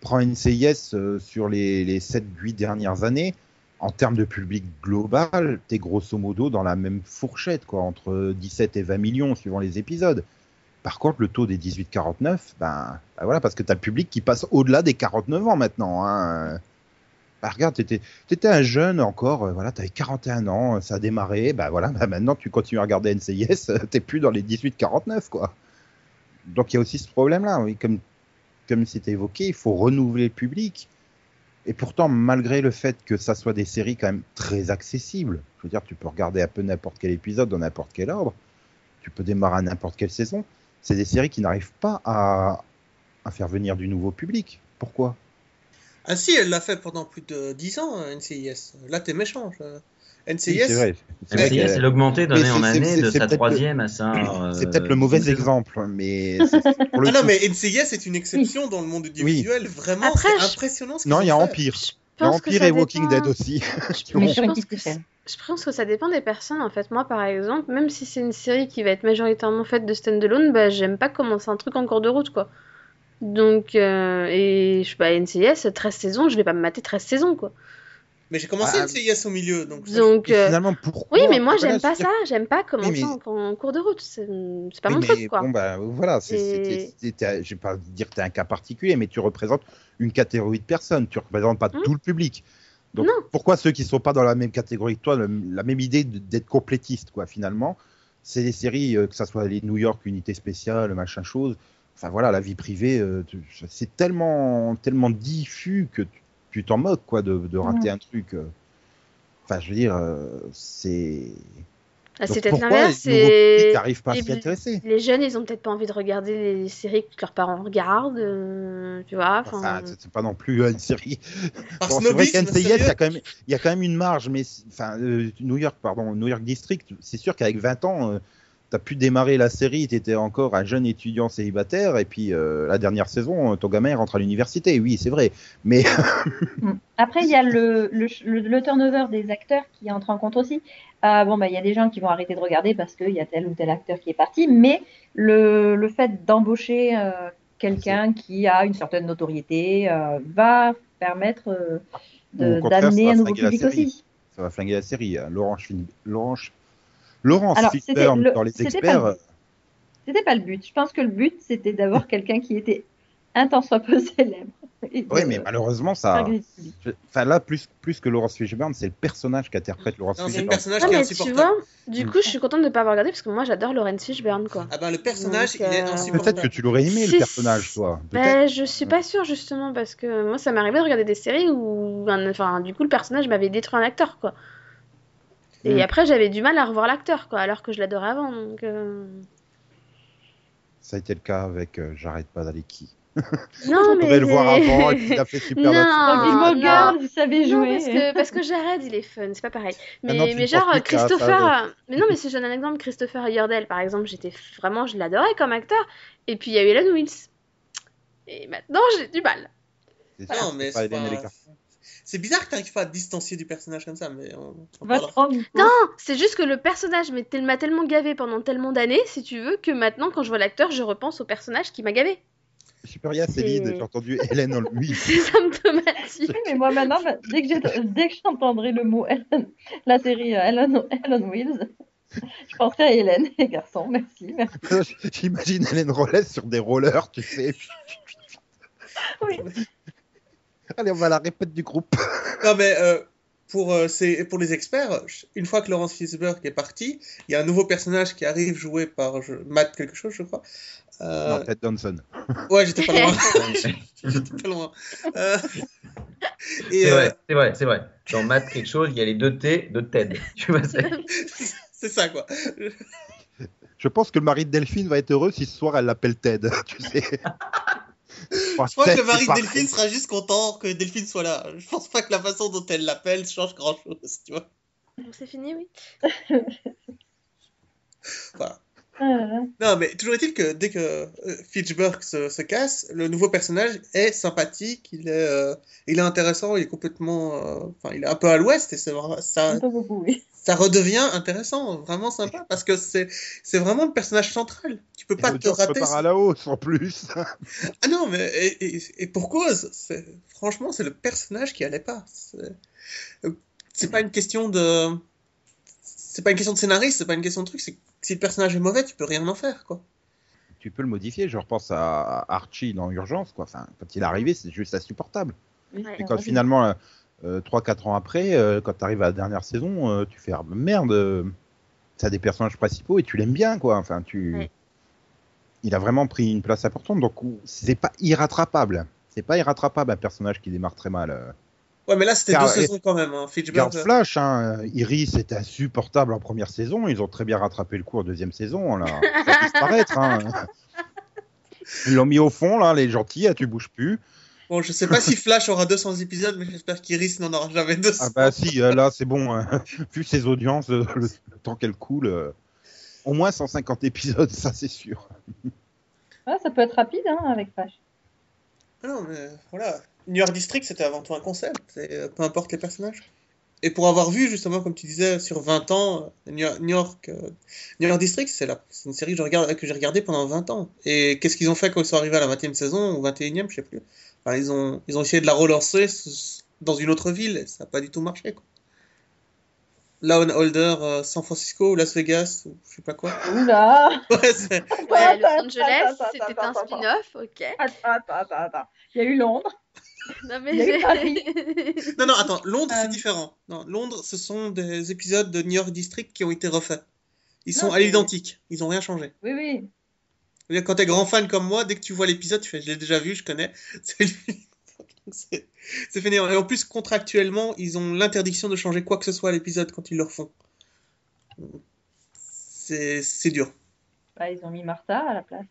Prends NCIS euh, sur les, les 7-8 dernières années, en termes de public global, t'es grosso modo dans la même fourchette, quoi, entre 17 et 20 millions suivant les épisodes. Par contre, le taux des 18-49, ben, ben voilà, parce que t'as le public qui passe au-delà des 49 ans maintenant. Hein. Bah, regarde, t'étais étais un jeune encore, euh, voilà, t'avais 41 ans, ça a démarré, bah voilà, [LAUGHS] bah, maintenant tu continues à regarder NCIS, euh, t'es plus dans les 18-49, quoi. Donc il y a aussi ce problème-là, comme, comme c'était évoqué, il faut renouveler le public. Et pourtant, malgré le fait que ça soit des séries quand même très accessibles, je veux dire, tu peux regarder un peu n'importe quel épisode dans n'importe quel ordre, tu peux démarrer à n'importe quelle saison, c'est des séries qui n'arrivent pas à faire venir du nouveau public. Pourquoi? Ah si, elle l'a fait pendant plus de 10 ans, hein, NCIS. Là, t'es méchant. je- Oui, NCIS, c'est vrai. C'est Mais vrai NCIS, que- c'est l'augmenté d'année Mais en année de c'est sa le- troisième à sa. [CLEARS THROAT] euh, C'est peut-être le mauvais exemple, mais pour [LAUGHS] le Ah non, mais NCIS est une exception dans le monde audiovisuel. Vraiment, Après, c'est je- impressionnant ce non, il y a. Empire. Je Il y a pense que Empire ça et Walking dépend- Dead aussi. [LAUGHS] Mais pense que. Je pense que ça dépend des personnes en fait. Moi par exemple, même si c'est une série qui va être majoritairement faite de stand-alone, bah j'aime pas commencer un truc en cours de route quoi. Donc, euh, et je sais pas, NCIS, 13 saisons, je vais pas me mater 13 saisons quoi. Mais j'ai commencé Ah, NCIS au milieu, donc. euh, finalement, pourquoi oui, mais moi j'aime pas ça, j'aime pas commencer mais- en, en cours de route, c'est pas Oui, mon mais truc quoi. Bon, bah, voilà, Et- t'es- je vais pas dire que tu es un cas particulier, mais tu représentes une catégorie de personnes, tu représentes pas Hmm. tout le public. Donc Non. pourquoi ceux qui sont pas dans la même catégorie que toi, le- la même idée d'être complétiste, quoi, finalement? C'est des séries, euh, que ça soit les New York, Unité Spéciale, machin chose, enfin voilà, la vie privée, euh, c'est tellement, tellement diffus que tu- t'en moques, quoi, de, de rater un truc. euh. Enfin, je veux dire, euh, c'est. Ah, c'est peut-être l'inverse, les pas à intéresser les jeunes, ils ont peut-être pas envie de regarder les séries que leurs parents regardent, euh, tu vois. Enfin, c'est pas non plus une série. Bon, c'est vrai qu'NCIS, il y a quand même, il y a quand même une marge, mais enfin, euh, New York, pardon, New York District, c'est sûr qu'avec 20 ans, euh, t'as pu démarrer la série, t'étais encore un jeune étudiant célibataire, et puis euh, la dernière saison, ton gamin rentre à l'université. Oui, c'est vrai. Mais [LAUGHS] Mm. Après, il y a le, le, le, le turnover des acteurs qui entre en compte aussi. Euh, bon, bah, il y a des gens qui vont arrêter de regarder parce qu'il y a tel ou tel acteur qui est parti, mais le, le fait d'embaucher euh, quelqu'un qui a une certaine notoriété euh, va permettre euh, d'amener un nouveau public aussi. ça va flinguer la série. hein. Laurence, Laurence, Laurence Alors, Fishburne le- dans Les Experts. pas le- C'était pas le but. Je pense que le but, c'était d'avoir [LAUGHS] quelqu'un qui était un tant soit peu [LAUGHS] célèbre. Oui, mais malheureusement, ça. Enfin, là, plus, plus que Laurence Fishburne, c'est le personnage qu'interprète Laurence Non, c'est le Fishburne. personnage qui est mais tu insupportable. vois, du Mm. coup, je suis contente de ne pas avoir regardé parce que moi, j'adore Laurence Fishburne, quoi. Ah ben le personnage, Donc, il est euh, insupportable. Peut-être que tu l'aurais aimé, Si- le personnage, toi. Ben, je suis pas sûre justement parce que moi ça m'est arrivé de regarder des séries où un- enfin du coup le personnage m'avait détruit un acteur quoi. Et Mm. après j'avais du mal à revoir l'acteur quoi alors que je l'adorais avant donc euh, Ça a été le cas avec euh, J'arrête pas d'aller qui? [LAUGHS] non On mais devait le voir avant et [LAUGHS] puis il a fait super Non. il non. me regarde, il savait non jouer. parce que [LAUGHS] parce que Jared il est fun c'est pas pareil mais Maintenant, tu mais genre qu'à Christopher ça, euh, mais non mais si je donne un exemple Christopher Yordell par exemple j'étais vraiment je l'adorais comme acteur et puis il y a eu Ellen Wills et maintenant j'ai du mal C'est Ah non, mais c'est pas-. C'est bizarre que t'arrives pas à te distancier du personnage comme ça, mais on, on. Non, c'est juste que le personnage tel- m'a tellement gavé pendant tellement d'années, si tu veux, que maintenant, quand je vois l'acteur, je repense au personnage qui m'a gavé. Superia, C'est- Céline, j'ai entendu [LAUGHS] Hélène en lui. [LAUGHS] C'est symptomatique. Oui, mais moi maintenant, bah, dès que j'entendrai le mot Ellen, la série euh, Ellen, Ellen Wheels, je penserai à Hélène, les garçons. Merci, merci. [LAUGHS] J'imagine Hélène Rollès sur des rollers, tu sais. Oui. [LAUGHS] Allez, on va à la répète du groupe. [LAUGHS] Non, mais euh, pour, euh, c'est- pour les experts, une fois que Laurence Fishburne est parti, il y a un nouveau personnage qui arrive joué par je, Matt quelque chose, je crois. Euh, Non, Ted Danson. [LAUGHS] ouais, j'étais pas loin. j'étais pas loin. Euh, et C'est euh, vrai, c'est vrai, c'est vrai. Dans Matt quelque chose, il y a les deux T de Ted. Tu vois, c'est- c'est ça, quoi. Je pense que le mari de Delphine va être heureux si ce soir elle l'appelle Ted, tu sais. Je crois que le mari de Delphine sera juste content que Delphine soit là. Je pense pas que la façon dont elle l'appelle change grand chose, tu vois. Donc c'est fini, oui. Voilà. Non, mais toujours est-il que dès que euh, Fitchburg se, se casse, le nouveau personnage est sympathique, il est, euh, il est intéressant, il est complètement. euh, Enfin, il est un peu à l'ouest et ça, Pas beaucoup, oui. ça redevient intéressant, vraiment sympa, parce que c'est c'est vraiment le personnage central. Tu peux pas te rater. par à la hausse en plus. [LAUGHS] Ah non, mais et, et- et pour cause, franchement, c'est le personnage qui allait pas. C'est euh, c'est pas une question de. C'est pas une question de scénariste, c'est pas une question de truc, c'est que si le personnage est mauvais, tu peux rien en faire, quoi. tu peux le modifier. Je repense à Archie dans Urgence, quoi. Enfin, quand il est arrivé, c'est juste insupportable. Ouais. Et quand finalement, euh, 3-4 ans après, euh, quand tu arrives à la dernière saison, euh, tu fais ah, merde, euh, t'as des personnages principaux et tu l'aimes bien, quoi. Enfin, tu. Ouais. Il a vraiment pris une place importante, donc c'est pas irrattrapable. C'est pas irrattrapable un personnage qui démarre très mal. Euh. Ouais, mais là, c'était deux saisons quand même. Hein. Fitchburg. Flash, hein, Iris était insupportable en première saison, ils ont très bien rattrapé le coup en deuxième saison, là. Ça va disparaître, hein. [LAUGHS] Ils l'ont mis au fond, là, les gentils, ah, tu bouges plus. Bon, je sais pas si Flash aura 200 épisodes, mais j'espère qu'Iris n'en aura jamais 200. Ah bah si, euh, là c'est bon, hein. vu ses audiences, euh, le, le temps qu'elle coule, euh, au moins 150 épisodes, ça c'est sûr. Ouais, ça peut être rapide hein, avec Flash. Ah non, mais voilà. New York District, c'était avant tout un concept, et, euh, peu importe les personnages. Et pour avoir vu, justement, comme tu disais, sur 20 ans, euh, New York, New York, euh, New York District, c'est la- c'est une série que regarde, j'ai regardée pendant 20 ans. Et qu'est-ce qu'ils ont fait quand ils sont arrivés à la 20e saison, ou 21e, je sais plus. Enfin, ils, ont, ils ont essayé de la relancer dans une autre ville, et ça n'a pas du tout marché. Quoi. Lawn Holder, euh, San Francisco, ou Las Vegas, ou je sais pas quoi. Oula [LAUGHS] Ouais, Los Angeles, c'était un spin-off, ok. Attends, attends, attends, attends. Il y a eu Londres. [LAUGHS] Non, mais. [LAUGHS] Non, non, attends, Londres, c'est Euh. différent. Non, Londres, ce sont des épisodes de New York District qui ont été refaits. Ils sont Non, à l'identique, ils ont rien changé. Oui, oui. Quand t'es grand fan comme moi, dès que tu vois l'épisode, tu fais, je l'ai déjà vu, je connais. [LAUGHS] C'est fainéant. Et en plus, contractuellement, ils ont l'interdiction de changer quoi que ce soit à l'épisode quand ils le refont. C'est dur. Bah, ils ont mis Martha à la place.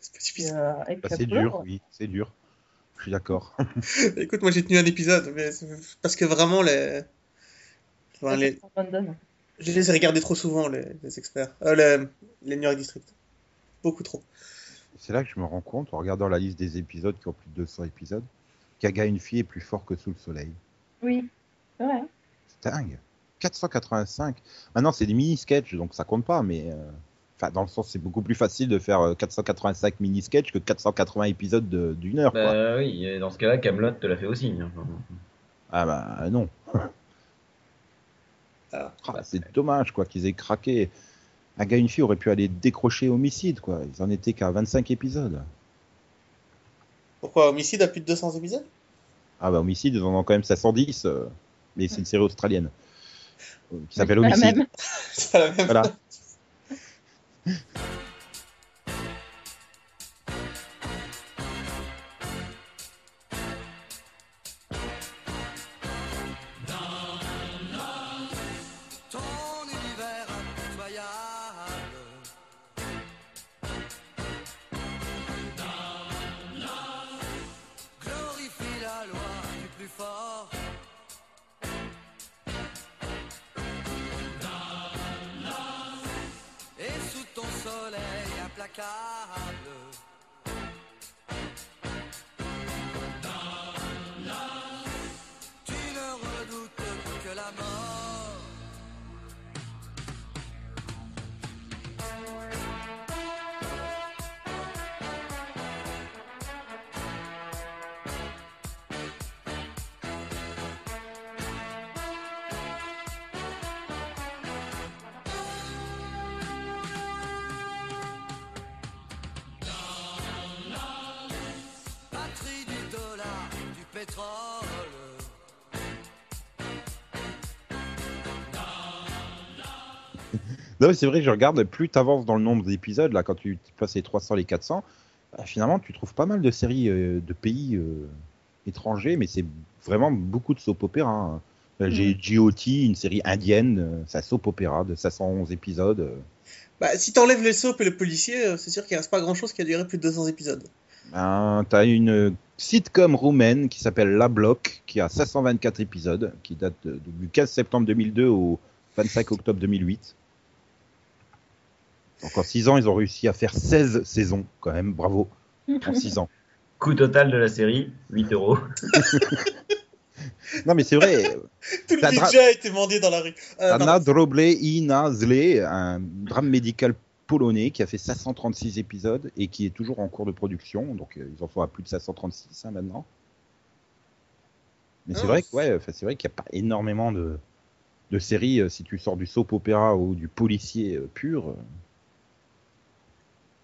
C'est pas Et, suffisant. euh, Bah, dur, oui, c'est dur. Je suis d'accord. [LAUGHS] Écoute, moi j'ai tenu un épisode, mais parce que vraiment, les. Enfin, ça, les... Je les ai regardés trop souvent, les, les experts. Euh, les, les New York District. Beaucoup trop. C'est là que je me rends compte, en regardant la liste des épisodes qui ont plus de 200 épisodes, qu'Aga une fille est plus fort que Sous le Soleil. Oui, c'est vrai. C'est dingue. 485. Maintenant, c'est des mini-sketchs, donc ça compte pas, mais. euh, Enfin, dans le sens, c'est beaucoup plus facile de faire euh, 485 mini-sketchs que 480 épisodes de- d'une heure, quoi. Bah oui, et dans ce cas-là, Camelot te l'a fait aussi. hein. Ah bah non. [LAUGHS] Ah. Ah, c'est dommage, quoi, qu'ils aient craqué. Un gars et une fille aurait pu aller décrocher homicide, quoi. Ils en étaient qu'à 25 épisodes. Pourquoi Homicide a plus de 200 épisodes? Ah bah homicide, ils en ont quand même 510, euh, mais c'est une série australienne euh, qui s'appelle Homicide. [LAUGHS] C'est pas la même. Voilà. Non, mais c'est vrai, je regarde, plus tu avances dans le nombre d'épisodes, là, quand tu passes les 300, les 400, bah, finalement, tu trouves pas mal de séries euh, de pays euh, étrangers, mais c'est vraiment beaucoup de soap opéra. hein. Euh, J'ai GOT, une série indienne, un soap opéra de 511 épisodes. Bah, si t'enlèves les soaps et le policier, c'est sûr qu'il reste pas grand chose qui a duré plus de 200 épisodes. Ben, T'as une sitcom roumaine qui s'appelle La Bloc, qui a 524 épisodes, qui date de- du 15 septembre 2002 au 25 octobre 2008. Donc en 6 ans, ils ont réussi à faire 16 saisons, quand même, bravo, en 6 ans. [LAUGHS] Coût total de la série, 8 euros. [LAUGHS] Non mais c'est vrai, [LAUGHS] Tout le budget a été demandé dans la rue. Euh, Anna. Droble i na Zle, un drame médical polonais qui a fait 536 épisodes et qui est toujours en cours de production, donc euh, ils en sont à plus de 536 hein, maintenant. Mais c'est Ah, vrai que ouais, enfin, c'est vrai qu'il n'y a pas énormément de, de séries euh, si tu sors du soap opéra ou du policier euh, pur.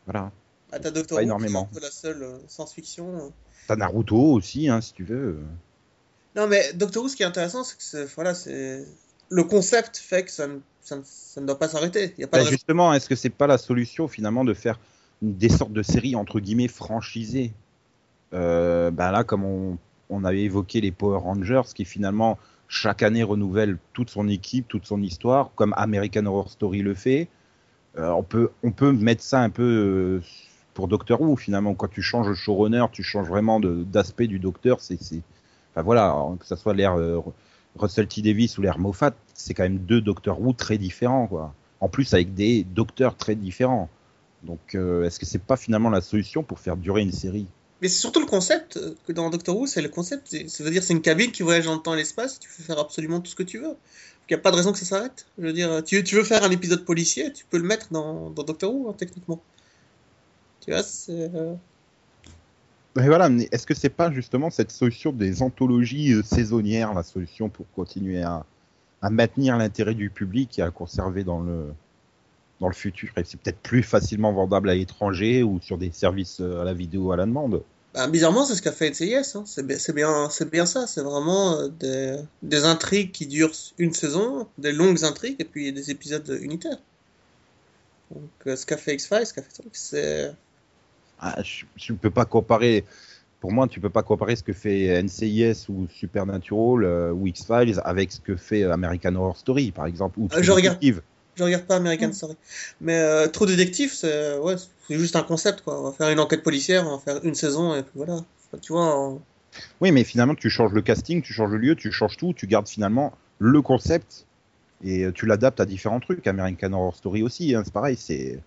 Voilà. Ah, t'as Doctor Who, énormément. la seule euh, science-fiction. euh. T'as Naruto aussi, hein, si tu veux. Non, mais Doctor Who, ce qui est intéressant, c'est que c'est- voilà, c'est le concept fait que ça ne, ça ne, ça ne doit pas s'arrêter. Y a pas Bah, de justement, est-ce que c'est pas la solution finalement de faire des sortes de séries entre guillemets franchisées? Euh, bah Là, comme on, on avait évoqué les Power Rangers, qui finalement chaque année renouvelle toute son équipe, toute son histoire, comme American Horror Story le fait. Euh, on peut on peut mettre ça un peu euh, pour Doctor Who finalement. Quand tu changes le showrunner, tu changes vraiment d'aspect du Docteur. C'est enfin voilà, que ça soit l'ère euh, Russell T Davis ou l'ère Moffat, c'est quand même deux Doctor Who très différents quoi en plus avec des docteurs très différents. Donc, euh, est-ce que c'est pas finalement la solution pour faire durer une série? Mais c'est surtout le concept euh, que dans Doctor Who, c'est le concept. Ça veut dire c'est une cabine qui voyage dans le temps et l'espace. Tu peux faire absolument tout ce que tu veux. Il n'y a pas de raison que ça s'arrête. Je veux dire, tu, veux faire un épisode policier, tu peux le mettre dans, Doctor Who, hein, techniquement. Tu vois, c'est. euh, Mais voilà, est-ce que c'est pas justement cette solution des anthologies euh, saisonnières la solution pour continuer à maintenir l'intérêt du public et à conserver dans le dans le futur Et c'est peut-être plus facilement vendable à l'étranger ou sur des services euh, à la vidéo à la demande. bah, bizarrement, c'est ce qu'a fait NCIS. Hein. C'est bien, c'est bien, ça. C'est vraiment euh, des, des intrigues qui durent une saison, des longues intrigues, et puis des épisodes unitaires. Donc, euh, ce qu'a fait X-Files, ce qu'a fait c'est. Ah, je, je peux pas comparer. Pour moi, tu peux pas comparer ce que fait NCIS ou Supernatural euh, ou X-Files avec ce que fait American Horror Story, par exemple, ou je regarde-. Je regarde pas American Story. Mais euh, True Detective, c'est ouais, c'est juste un concept, quoi. On va faire une enquête policière, on va faire une saison, et puis voilà. Enfin, tu vois, on- Oui, mais finalement, tu changes le casting, tu changes le lieu, tu changes tout, tu gardes finalement le concept Et euh, tu l'adaptes à différents trucs. American Horror Story aussi, hein, c'est pareil. C'est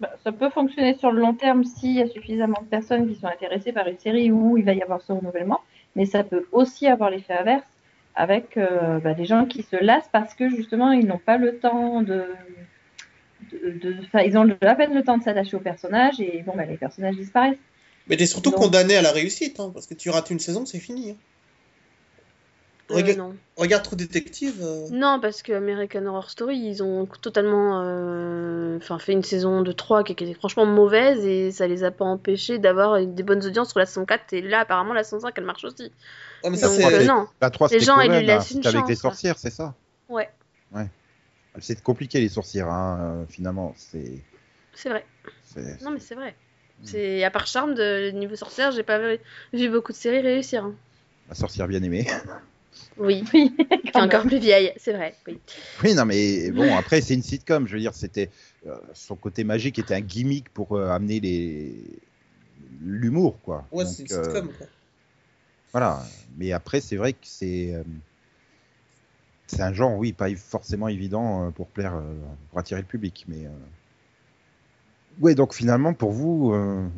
Bah, ça peut fonctionner sur le long terme s'il y a suffisamment de personnes qui sont intéressées par une série où il va y avoir ce renouvellement, mais ça peut aussi avoir l'effet inverse avec euh, bah, des gens qui se lassent parce que justement ils n'ont pas le temps de, de, de- enfin, ils ont à peine le temps de s'attacher aux personnages et bon bah, les personnages disparaissent. Mais t'es surtout Non. condamné à la réussite, hein, parce que tu rates une saison, c'est fini. hein. Euh, Rega- non. Regarde True Detective. euh, Non, parce que American Horror Story, ils ont totalement euh, enfin, fait une saison de 3 qui était franchement mauvaise et ça les a pas empêchés d'avoir des bonnes audiences sur la saison 4 et là apparemment la saison 5 elle marche aussi. Ouais, mais ça, Donc euh, non, la 3 Les gens, ils lui laissent hein, une c'était avec les chance, sorcières, c'est ça? Ouais, C'est compliqué les sorcières, hein, finalement. C'est. c'est vrai. c'est- Non mais c'est vrai. Hmm. C'est à part Charme de niveau sorcière, j'ai pas vu, vu beaucoup de séries réussir. hein. La sorcière bien aimée. [LAUGHS] Oui, Oui, [LAUGHS] qui est encore plus vieille, c'est vrai. Oui. Oui, non, mais bon, après, c'est une sitcom. Je veux dire, c'était. euh, son côté magique était un gimmick pour euh, amener les. l'humour, quoi. Ouais, c'est une euh, sitcom, quoi. Voilà. Mais après, c'est vrai que c'est. euh, c'est un genre, oui, pas forcément évident euh, pour plaire, euh, pour attirer le public. Mais. euh, Ouais, donc finalement, pour vous, euh,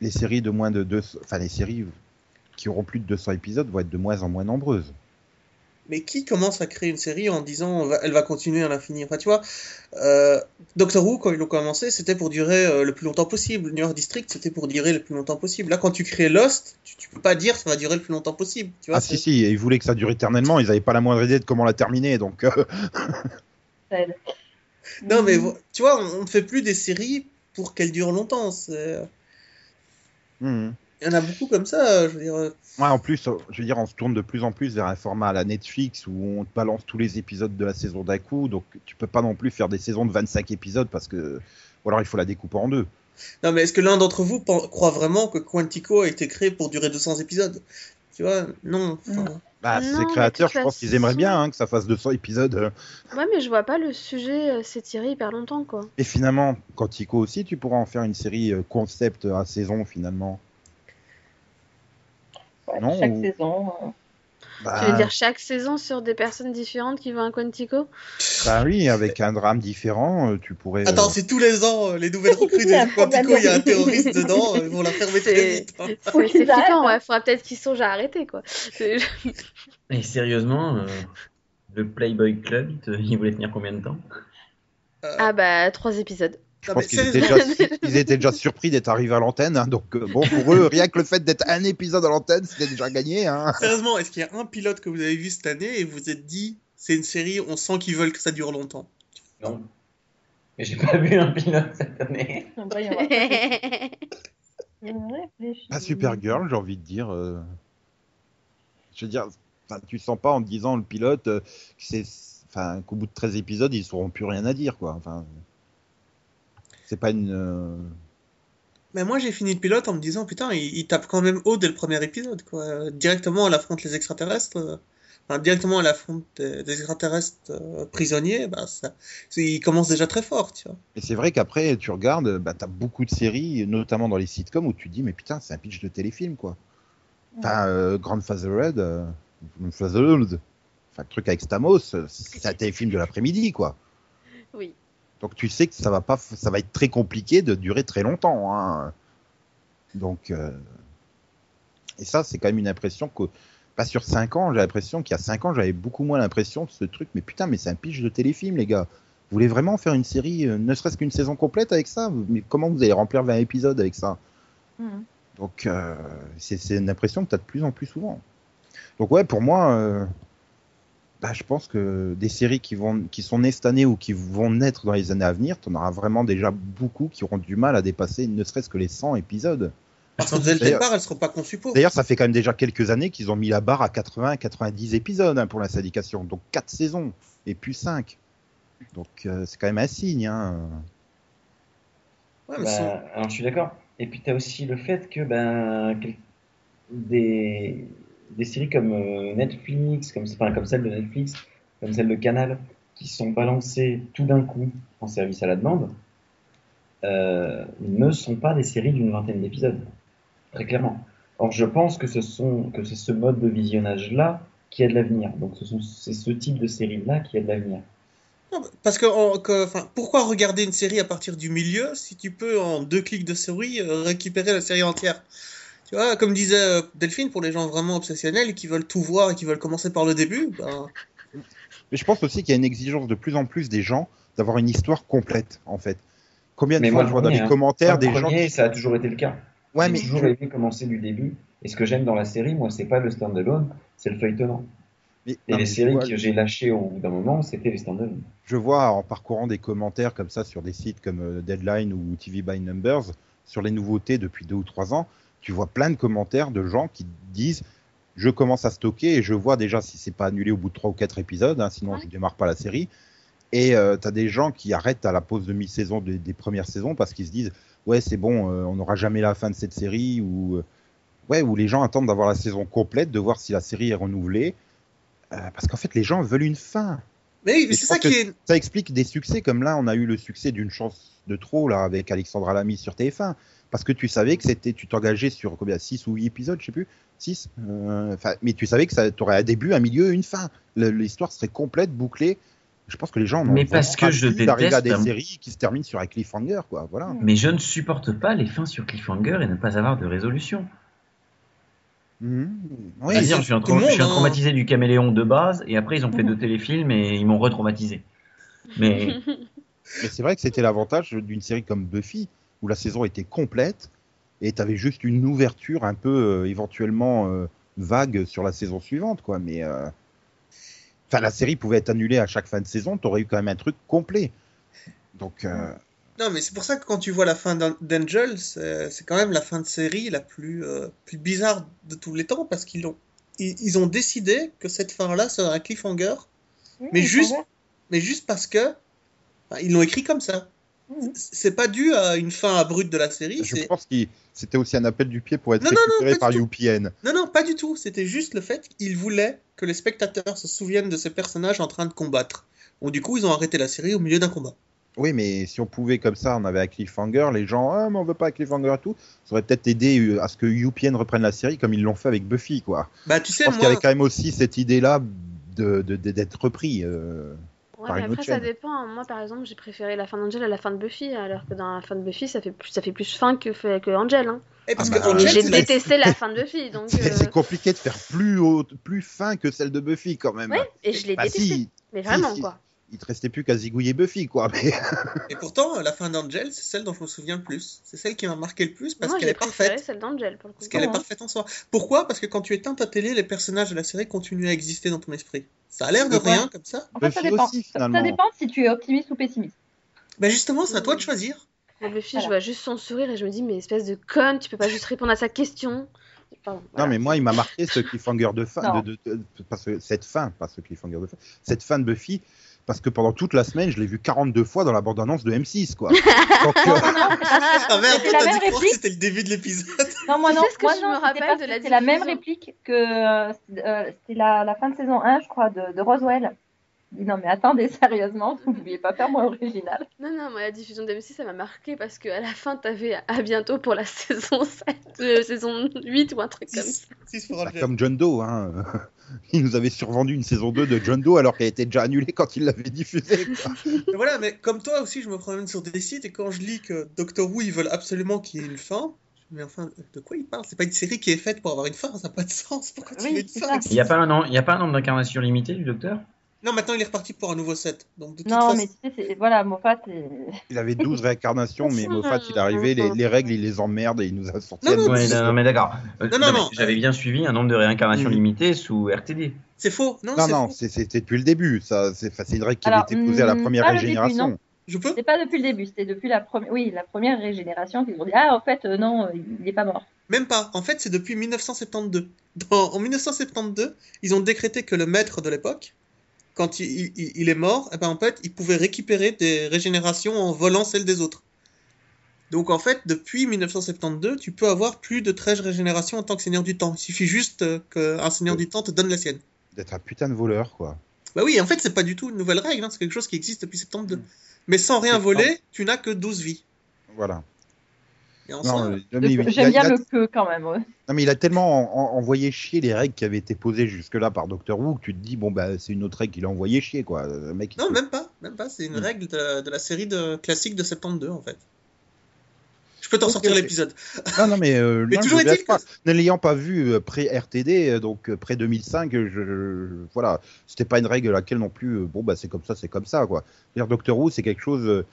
les séries de moins de 200. Enfin, les séries qui auront plus de 200 épisodes vont être de moins en moins nombreuses. Mais qui commence à créer une série en disant va- elle va continuer à l'infini? Enfin, tu vois, euh, Doctor Who, quand ils l'ont commencé, c'était pour durer euh, le plus longtemps possible. New York District, c'était pour durer le plus longtemps possible. Là, quand tu crées Lost, tu, tu peux pas dire ça va durer le plus longtemps possible. Tu vois, Ah, si, si, ils voulaient que ça dure éternellement, ils n'avaient pas la moindre idée de comment la terminer, donc. euh. [LAUGHS] Non, mais tu vois, on ne fait plus des séries pour qu'elles durent longtemps. c'est- mhm. Il y en a beaucoup comme ça, je veux dire. euh, Ouais, en plus, euh, je veux dire, on se tourne de plus en plus vers un format à la Netflix où on te balance tous les épisodes de la saison d'un coup, donc tu peux pas non plus faire des saisons de 25 épisodes parce que. Ou alors il faut la découper en deux. Non, mais est-ce que l'un d'entre vous croit vraiment que Quantico a été créé pour durer 200 épisodes? Tu vois, non. enfin. Bah, Non, ces créateurs, je pense qu'ils aimeraient bien hein, que ça fasse 200 épisodes. euh. Ouais, mais je vois pas le sujet euh, s'étirer hyper longtemps quoi. Et finalement, Quantico aussi, tu pourras en faire une série euh, concept à saison finalement. Ouais, Non, chaque ou- saison. euh, Bah, Tu veux dire chaque saison sur des personnes différentes qui vont à Quantico? Bah oui, avec un drame différent, euh, tu pourrais. euh, Attends, c'est tous les ans euh, les nouvelles [LAUGHS] recrues de Quantico, il y a un terroriste dedans, [LAUGHS] euh, ils vont la fermer très C'est- vite. hein. C'est flippant, arrêtent, ouais. Faudra peut-être qu'ils songent à arrêter quoi. [LAUGHS] Et sérieusement, euh, le Playboy Club, il, te- il voulait tenir combien de temps? Euh, Ah bah trois épisodes. Je non, pense qu'ils étaient, sérieusement, déjà, ils étaient déjà surpris d'être arrivés à l'antenne, hein, donc euh, bon pour eux, rien que le fait d'être un épisode à l'antenne, c'était déjà gagné. Hein. Sérieusement, est-ce qu'il y a un pilote que vous avez vu cette année et vous vous êtes dit, c'est une série, on sent qu'ils veulent que ça dure longtemps? Non. Mais j'ai pas [LAUGHS] vu un pilote cette année. [LAUGHS] Pas Supergirl, j'ai envie de dire. euh, Je veux dire, tu sens pas en te disant le pilote euh, c'est, enfin, qu'au bout de 13 épisodes, ils sauront plus rien à dire, quoi. Enfin, c'est pas une. euh, Mais moi, j'ai fini le pilote en me disant, putain, il, il tape quand même haut dès le premier épisode, quoi. Directement, elle affronte les extraterrestres. euh, Enfin, directement, elle affronte des, des extraterrestres euh, prisonniers. Bah, ça, il commence déjà très fort, tu vois. Et c'est vrai qu'après, tu regardes, bah, t'as beaucoup de séries, notamment dans les sitcoms, où tu te dis, mais putain, c'est un pitch de téléfilm, quoi. Enfin, euh, Grandfather euh, Grandfatherhood, enfin, le truc avec Stamos, c'est un téléfilm de l'après-midi, quoi. Oui. Donc tu sais que ça va pas, ça va être très compliqué de durer très longtemps. hein. Donc euh, et ça c'est quand même une impression que pas sur 5 ans, j'ai l'impression qu'il y a 5 ans j'avais beaucoup moins l'impression de ce truc. Mais putain, mais c'est un pitch de téléfilm les gars. Vous voulez vraiment faire une série, euh, ne serait-ce qu'une saison complète avec ça? Mais comment vous allez remplir 20 épisodes avec ça? Mhm. Donc euh, c'est une impression que tu as de plus en plus souvent. Donc ouais, pour moi, bah, je pense que des séries qui, vont, qui sont nées cette année ou qui vont naître dans les années à venir, tu en auras vraiment déjà beaucoup qui auront du mal à dépasser ne serait-ce que les 100 épisodes. Parce que dès le départ, elles seront pas conçues pour. D'ailleurs, ça fait quand même déjà quelques années qu'ils ont mis la barre à 80-90 épisodes hein, pour la syndication. Donc 4 saisons et puis 5. Donc euh, c'est quand même un signe. Hein. Ouais, mais Bah, alors je suis d'accord. Et puis tu as aussi le fait que ben, des, des séries comme euh, Netflix, comme, celle de Netflix, comme celle de Canal, qui sont balancées tout d'un coup en service à la demande, euh, ne sont pas des séries d'une vingtaine d'épisodes, très clairement. Or, je pense que c'est ce mode de visionnage-là qui a de l'avenir. Donc ce sont c'est ce type de série là qui a de l'avenir. Parce que, pourquoi regarder une série à partir du milieu si tu peux en deux clics de souris euh, récupérer la série entière? Tu vois, comme disait euh, Delphine, pour les gens vraiment obsessionnels qui veulent tout voir et qui veulent commencer par le début, ben, Mais je pense aussi qu'il y a une exigence de plus en plus des gens d'avoir une histoire complète, en fait. Combien de Mais fois moi, je vois dans le les hein. commentaires des gens qui... ça a toujours été le cas. Ouais, J'ai mais toujours aimé commencer du début. Et ce que j'aime dans la série, moi, c'est pas le standalone, c'est le feuilletonnant. mais- Et non, les séries vois- que j'ai lâchées au bout d'un moment, c'était les standalone. je vois en parcourant des commentaires comme ça sur des sites comme euh, Deadline ou TV by Numbers sur les nouveautés depuis deux ou trois ans, tu vois plein de commentaires de gens qui disent je commence à stocker et je vois déjà si c'est pas annulé au bout de trois ou quatre épisodes, hein, sinon Ouais. je démarre pas la série. Et euh, tu as des gens qui arrêtent à la pause de mi-saison des, des premières saisons parce qu'ils se disent ouais c'est bon, euh, on n'aura jamais la fin de cette série ou euh, ouais où les gens attendent d'avoir la saison complète, de voir si la série est renouvelée. Euh, parce qu'en fait les gens veulent une fin. mais oui, mais Et c'est ça qui est. Ça explique des succès comme là, on a eu le succès d'une chance de trop là avec Alexandra Lamy sur TF1 parce que tu savais que c'était, tu t'engageais sur combien 6 ou 8 épisodes, je sais plus, 6. mais tu savais que ça aurait un début, un milieu, une fin. L'histoire serait complète, bouclée. Je pense que les gens Mais parce que je d'arriver à des déteste, séries qui se terminent sur un cliffhanger, quoi. Voilà. Mais je ne supporte pas les fins sur cliffhanger et ne pas avoir de résolution. Mhm. Oui, c'est je suis, un je suis hein. traumatisé du caméléon de base, et après ils ont fait deux téléfilms et ils m'ont retraumatisé. Mais [LAUGHS] Mais c'est vrai que c'était l'avantage d'une série comme Buffy, où la saison était complète, et tu avais juste une ouverture un peu euh, éventuellement euh, vague sur la saison suivante, quoi. Mais euh, enfin, la série pouvait être annulée à chaque fin de saison, tu aurais eu quand même un truc complet. Donc, euh, Non, mais c'est pour ça que quand tu vois la fin d'An- d'Angel, c'est quand même la fin de série la plus, euh, plus bizarre de tous les temps parce qu'ils ont, ils, ils ont décidé que cette fin-là serait un cliffhanger, Oui, Mais juste- mais juste parce que ils l'ont écrit comme ça. C'est pas dû à une fin abrupte de la série. je pense que c'était aussi un appel du pied pour être Non, non, non, récupéré pas par. UPN. Non, non, pas du tout. C'était juste le fait qu'ils voulaient que les spectateurs se souviennent de ces personnages en train de combattre. Donc, du coup, ils ont arrêté la série au milieu d'un combat. Oui, mais si on pouvait comme ça, on avait un cliffhanger, les gens, ah, mais on veut pas un cliffhanger et tout, ça aurait peut-être aidé euh, à ce que UPN reprenne la série comme ils l'ont fait avec Buffy, quoi. Bah, tu Je sais, pense qu'il y avait quand même aussi cette idée-là de, de- de- d'être repris. euh. Ouais, Par mais une après, autre ça chaîne. dépend. Moi, par exemple, j'ai préféré la fin d'Angel à la fin de Buffy, alors que dans la fin de Buffy, ça fait plus, ça fait plus fin que, que Angel. Hein. eh, parce Ah que bah, Angel, j'ai la- détesté la fin de Buffy, [LAUGHS] donc. C'est euh, c'est compliqué de faire plus haute, plus fin que celle de Buffy quand même. Ouais, et je l'ai Bah, détesté. si, Mais si, vraiment, si. quoi. Il te restait plus qu'à zigouiller Buffy, quoi. Mais [LAUGHS] Et pourtant, la fin d'Angel, c'est celle dont je me souviens le plus. C'est celle qui m'a marqué le plus parce qu'elle est parfaite. celle d'Angel, pour le coup. Parce qu'elle est parfaite en soi. Pourquoi? Parce que quand tu éteins ta télé, les personnages de la série continuent à exister dans ton esprit. Ça a l'air de rien comme ça. En fait, ça dépend. aussi, Ça- finalement. ça dépend si tu es optimiste ou pessimiste. Ben justement, c'est à toi de choisir. Moi, Buffy, Voilà. je vois juste son sourire et je me dis, mais espèce de conne, tu peux pas juste répondre à sa question. Pardon, non, mais moi, il m'a marqué ce cliffhanger de fin, de- de- parce que cette fin, pas ce cliffhanger de fin, cette fin de Buffy, parce que pendant toute la semaine, je l'ai vu 42 fois dans la bande-annonce de M6, quoi. [LAUGHS] Donc, euh, Ah merde, C'était toi, la t'as que le début de l'épisode. Non, moi non. ce que moi, je non, me c'était rappelle de la C'est la même réplique que euh, euh, c'était la, la fin de saison 1, je crois, de, de Roswell. Il dit non, mais attendez, [LAUGHS] sérieusement, vous ne pouviez pas faire moins original. Non, non, moi, la diffusion d'M6, ça m'a marqué parce qu'à la fin, t'avais à bientôt pour la [LAUGHS] saison 7, euh, saison 8 ou un truc comme ça. 6 6 pour bah, comme John Doe, hein. [LAUGHS] Il nous avait survendu une saison 2 de John Doe alors qu'elle était déjà annulée quand il l'avait diffusée. voilà, mais comme toi aussi, je me promène sur des sites et quand je lis que Doctor Who, ils veulent absolument qu'il y ait une fin. Mais enfin, de quoi ils parlent? C'est pas une série qui est faite pour avoir une fin, ça n'a pas de sens. Pourquoi tu Oui, ça. il n'y a pas un an, il y a pas un nombre d'incarnations limité du docteur? Non, maintenant il est reparti pour un nouveau set. Donc de toute Non, façon, mais tu sais, c'est- voilà, Moffat, Il avait 12 réincarnations, mais Moffat, il est arrivé, les, les règles, il les emmerde et il nous a sorti Non, non, Ouais, non, mais d'accord. Euh, Non, non, mais non. J'avais bien suivi un nombre de réincarnations Mm. limité sous RTD. c'est faux. Non, Non, c'est non, c'était depuis le début. Ça, c'est enfin, c'est une règle qui Alors, avait été posée à la hum, première début, régénération. non. Je peux c'est pas depuis le début, c'était depuis la, première oui, la première régénération qu'ils ont dit Ah, en fait, euh, non, il n'est pas mort. Même pas. En fait, c'est depuis 1972. Dans- en 1972, ils ont décrété que le maître de l'époque, quand il, il- il est mort, eh ben, en fait, il pouvait récupérer des régénérations en volant celles des autres. Donc en fait, depuis 1972, tu peux avoir plus de 13 régénérations en tant que seigneur du temps. Il suffit juste euh, qu'un seigneur du temps te donne la sienne. D'être un putain de voleur, quoi. Bah oui, en fait, c'est pas du tout une nouvelle règle, hein, c'est quelque chose qui existe depuis 72. Mais sans rien voler, tu n'as que 12 vies. Voilà. J'aime bien le que quand même. ouais. non, mais il a tellement en- en- envoyé chier les règles qui avaient été posées jusque-là par Doctor Who que tu te dis, bon, bah, c'est une autre règle qu'il a envoyé chier, quoi. Le mec, Non, se- même pas, même pas. C'est une Hmm. règle de, de la série de classique de 72 en fait. Je peux t'en sortir l'épisode. Non, non, mais, euh, [LAUGHS] Mais non, toujours est-il que- l'ayant pas vu euh, pré-RTD, euh, donc euh, pré-2005, je, je- voilà, c'était pas une règle à laquelle non plus, bon, bah, c'est comme ça, c'est comme ça, quoi. C'est-à-dire, Doctor Who, c'est quelque chose,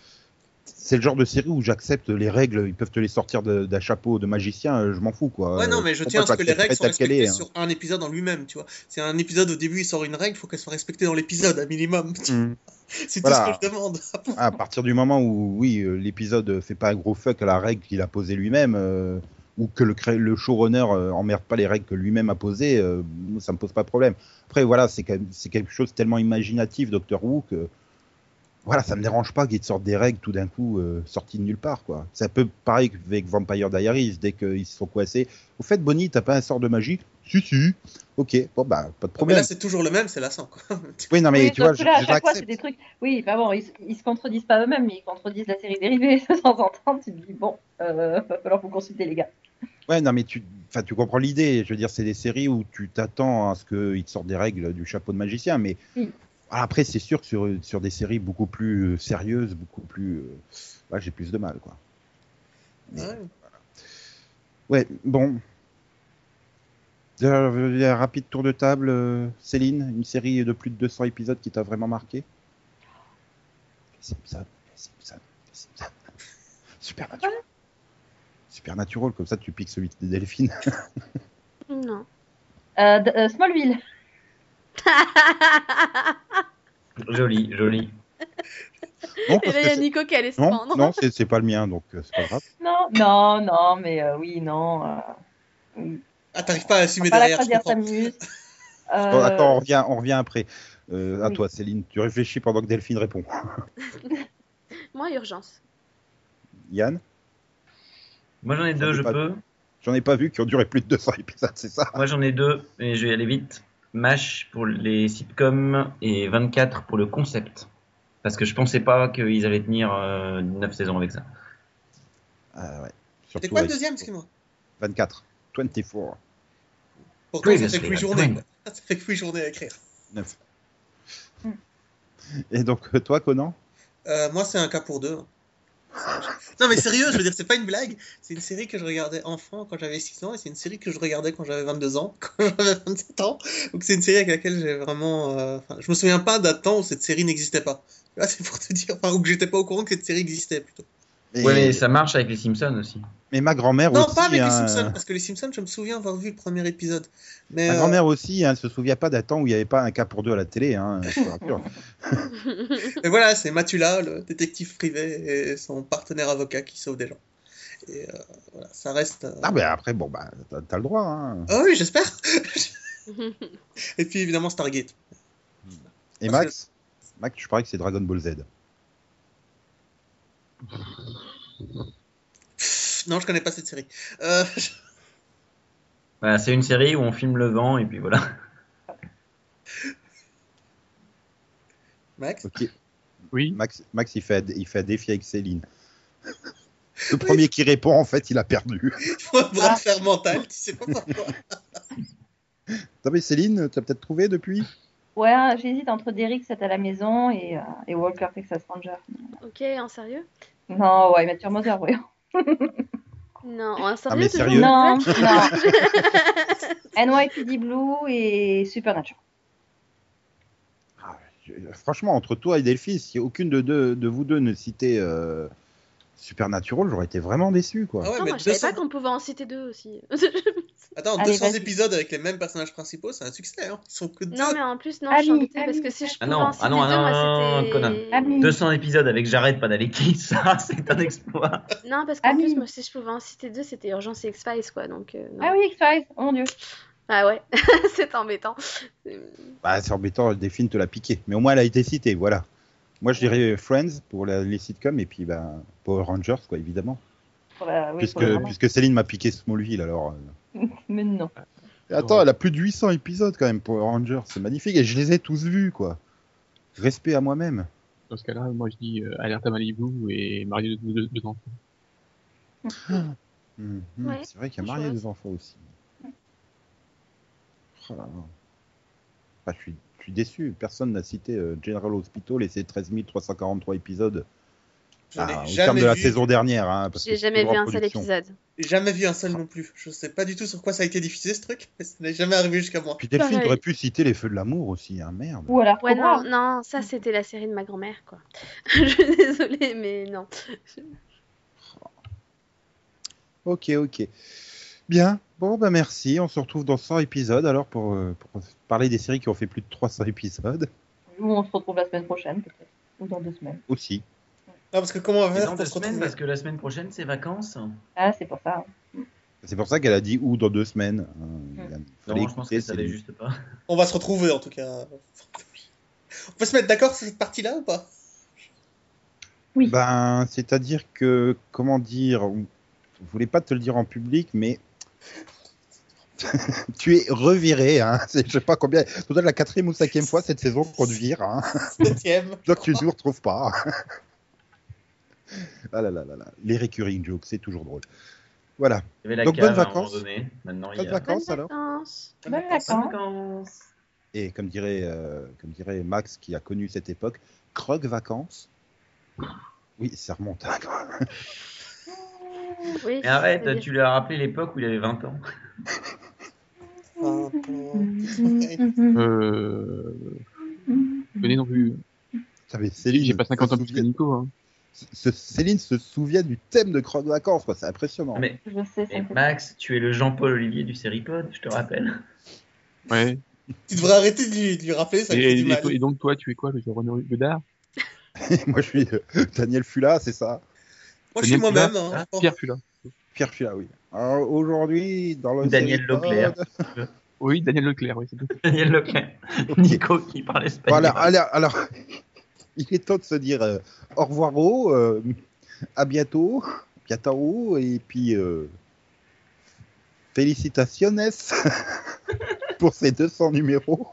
c'est le genre de série où j'accepte les règles, ils peuvent te les sortir d'un chapeau de magicien, euh, je m'en fous, quoi. Ouais, non, mais je tiens à ce que les règles soient respectées hein. sur un épisode en lui-même, tu vois. Si un épisode au début il sort une règle, il faut qu'elle soit respectée dans l'épisode, à minimum. Mm. [LAUGHS] C'est Voilà. tout ce que je demande. [LAUGHS] À partir du moment où, oui, euh, l'épisode fait pas un gros fuck à la règle qu'il a posée lui-même, euh, ou que le, showrunner euh, emmerde pas les règles que lui-même a posées, euh, ça me pose pas de problème. Après, voilà, c'est c'est quelque chose de tellement imaginatif, Doctor Who, que voilà, ça me dérange pas qu'il te sorte des règles tout d'un coup euh, sorties de nulle part, quoi. C'est un peu pareil avec Vampire Diaries, dès qu'ils se sont coincés. Au fait, Bonnie, t'as pas un sort de magie? Si, si. Ok, bon, bah, pas de Mais problème. là, c'est toujours le même, c'est lassant, quoi. [LAUGHS] Oui, non, mais Oui, tu vois, je, là, à je chaque fois, c'est des trucs. Oui, bah bon, ils, se- ils se contredisent pas eux-mêmes, mais ils contredisent la série dérivée [LAUGHS] de temps en temps. Tu te dis, bon, euh, [LAUGHS] va falloir vous consulter, les gars. Ouais, non, mais tu, enfin, tu comprends l'idée. Je veux dire, c'est des séries où tu t'attends à ce qu'ils te sortent des règles du chapeau de magicien, mais Oui. Voilà, après, c'est sûr que sur, sur des séries beaucoup plus euh, sérieuses, beaucoup plus. euh, ouais, j'ai plus de mal, quoi. Mais- Ouais. Ouais, bon. Euh, Un rapide tour de table, Céline, une série de plus de 200 épisodes qui t'a vraiment marqué? Les Simpsons, les Simpsons, les Simpsons. Supernatural. Supernatural, comme ça tu piques celui de Delphine. [LAUGHS] Non. Euh, euh, Smallville. [LAUGHS] Joli, joli. Non, Et là, il y a Nico qui allait se non, prendre. non, c'est c'est pas le mien, donc euh, c'est pas grave. Non, non, non, mais euh, oui, non. euh, oui. Ah, t'arrives pas à assumer Pas la derrière. Bon, [LAUGHS] Euh, attends, on revient, on revient après. Euh, à oui. toi, Céline, tu réfléchis pendant que Delphine répond. [LAUGHS] Moi, urgence. Yann, Moi j'en ai deux, je pas- peux. j'en ai pas vu qui ont duré plus de 200 épisodes, c'est ça? Moi j'en ai deux, et je vais aller vite. MASH pour les sitcoms et 24 pour le concept. Parce que je pensais pas qu'ils allaient tenir euh, 9 saisons avec ça. Ah ouais. C'était quoi le deuxième, excuse-moi? 24. 24. Pourtant, ça fait que 8 on journées. Ça fait que 8 journées à écrire. 9. Hmm. Et donc, euh, toi, Conan? Euh, moi, c'est un cas pour deux. Non, mais sérieux, je veux dire, c'est pas une blague. C'est une série que je regardais enfant quand j'avais 6 ans et c'est une série que je regardais quand j'avais 22 ans, [LAUGHS] quand j'avais 27 ans. Donc, c'est une série avec laquelle j'ai vraiment. euh, je me souviens pas d'un temps où cette série n'existait pas. Là, c'est pour te dire, enfin, ou que j'étais pas au courant que cette série existait plutôt. Et- Ouais, mais ça marche avec les Simpsons aussi. Mais ma grand-mère Non, aussi. pas avec les hein, Simpsons, parce que les Simpsons, je me souviens avoir vu le premier épisode. Mais Ma euh, grand-mère aussi, hein, elle se souvient pas d'un temps où il n'y avait pas un cas pour deux à la télé. Hein. Et [LAUGHS] voilà, c'est Matula, le détective privé, et son partenaire avocat qui sauve des gens. Et euh, voilà, ça reste. euh, ah, ben après, bon, bah, t'as le droit. Hein. Ah oui, j'espère. [LAUGHS] et puis évidemment Stargate. Et Parce Max? Max, je parie que c'est Dragon Ball Z. Pff, non, je connais pas cette série. Euh, [LAUGHS] Voilà, c'est une série où on filme le vent et puis voilà. Max. Oui. Max, Max il, fait, un- il fait un défi avec Céline. Le premier qui répond, en fait, il a perdu. Il [LAUGHS] faut un bras de fer mental, tu sais pas pourquoi. [LAUGHS] T'as mais Céline, tu as peut-être trouvé depuis? Ouais, j'hésite entre Derrick, c'est à la maison, et, euh, et Walker, Texas Ranger. ok, en sérieux? Non, ouais, Mathieu Moser, oui. [LAUGHS] Non, en sérieux, Ah, sérieux? Non, [LAUGHS] non. [LAUGHS] NYPD Blue et Supernatural. Ah, Franchement, entre toi et Delphi, si aucune de, deux, de vous deux ne citait euh, Supernatural, j'aurais été vraiment déçu. Quoi. Ah ouais, Non, mais moi, je savais 200... pas qu'on pouvait en citer deux aussi. Attends, Allez, 200 vas-y. épisodes avec les mêmes personnages principaux, c'est un succès. Hein. Ils sont que deux. non, mais en plus, non, je suis parce que si je Ah non, ah non, ah deux, non, moi. Ali. 200 épisodes avec Jared Padalecki, [LAUGHS] ça c'est un exploit. Non, parce qu'en plus, moi, si je pouvais en citer deux, c'était Urgence et X-Files, quoi, donc... euh, non. Ah oui, X-Files, oh mon dieu. Ah ouais, [LAUGHS] c'est embêtant. Euh, Bah, c'est embêtant, Delphine te l'a piqué. Mais au moins, elle a été citée, voilà. Moi, je dirais Friends pour la- les sitcoms et puis bah, Power Rangers, quoi, évidemment. Oui, puisque, puisque Céline m'a piqué Smallville, alors. euh. [LAUGHS] Mais non. Et Attends, elle a plus de 800 épisodes quand même, Power Rangers. C'est magnifique et je les ai tous vus, quoi. Respect à moi-même. Dans ce cas-là, moi je dis euh, Alerte à Malibu et Mario de, de, de enfants. [GASPS] Mhm. Ouais, c'est vrai qu'il y a marié des enfants aussi. Oh. Ah, je, suis, je suis déçu. Personne n'a cité euh, General Hospital et ses 13 343 épisodes. Ai Ah, au terme jamais de la vu, saison dernière. Hein, J'ai jamais vu un seul épisode. jamais vu un seul non plus. Je sais pas du tout sur quoi ça a été diffusé ce truc, mais ça n'est jamais arrivé jusqu'à moi. Puis Delphine Pareil. aurait pu citer Les Feux de l'amour aussi. Hein, merde. Ou alors, Ouais, non, non, ça c'était la série de ma grand-mère, quoi. [LAUGHS] Je suis désolée, mais non. Ok, ok. Bien. Bon, bah merci. On se retrouve dans 100 épisodes alors pour, euh, pour parler des séries qui ont fait plus de 300 épisodes Ou on se retrouve la semaine prochaine, peut-être. Ou dans deux semaines. aussi. Ah, parce que comment on va faire dans pour deux se semaines, parce que la semaine prochaine, c'est vacances. Ah, c'est pour ça. C'est pour ça qu'elle a dit ou dans deux semaines. Euh, il y a- fallait Non, je pense écouter, que ça c'est l'est les- juste pas. On va se retrouver en tout cas. On peut se mettre d'accord sur cette partie-là ou pas? Oui. Ben, c'est-à-dire que, comment dire, je voulais pas te le dire en public, mais [LAUGHS] tu es reviré. Hein. [LAUGHS] C'est- Je sais pas combien, peut-être la quatrième ou cinquième fois cette saison qu'on te vire. Hein. Septième. [LAUGHS] Donc tu ne nous retrouves pas. Ah là là là là, les recurring jokes, c'est toujours drôle. Voilà. Il y avait la Donc, cave bonnes vacances. donné. Maintenant, il Pas y de a... vacances Bonnes alors vacances. Bonnes Bonnes vacances. Et comme dirait, euh, comme dirait Max qui a connu cette époque, croque vacances. Oui, ça remonte. hein, quand même. Oui, Mais arrête, tu lui as rappelé l'époque où il avait 20 ans. Euh... [LAUGHS] Venez non plus. J'ai pas 50 ans plus que Nico. Hein. Ce- Céline se souvient du thème de croque vacances, quoi. C'est impressionnant. Mais, Je sais, mais Max, tu es le Jean-Paul Olivier du Seripod, je te rappelle. [LAUGHS] Ouais. Tu devrais arrêter de lui, de lui rappeler, ça Et, fait du et- mal. et donc, toi, tu es quoi, le Renaud Godard? [LAUGHS] Moi, je suis euh, Daniel Fula, c'est ça. Moi, je suis Daniel moi-même. Hein, Ah, je pense. Pierre Fula. Pierre Fula, oui. Alors, aujourd'hui, dans le Daniel Seripod- Leclerc. Oui, Daniel Leclerc, oui, c'est tout. [LAUGHS] Daniel Leclerc. Nico qui parle espagnol. Voilà, alors, alors, [LAUGHS] il est temps de se dire euh, au revoir, euh, à bientôt, bientôt, et puis euh, félicitaciones [LAUGHS] pour ces 200 numéros.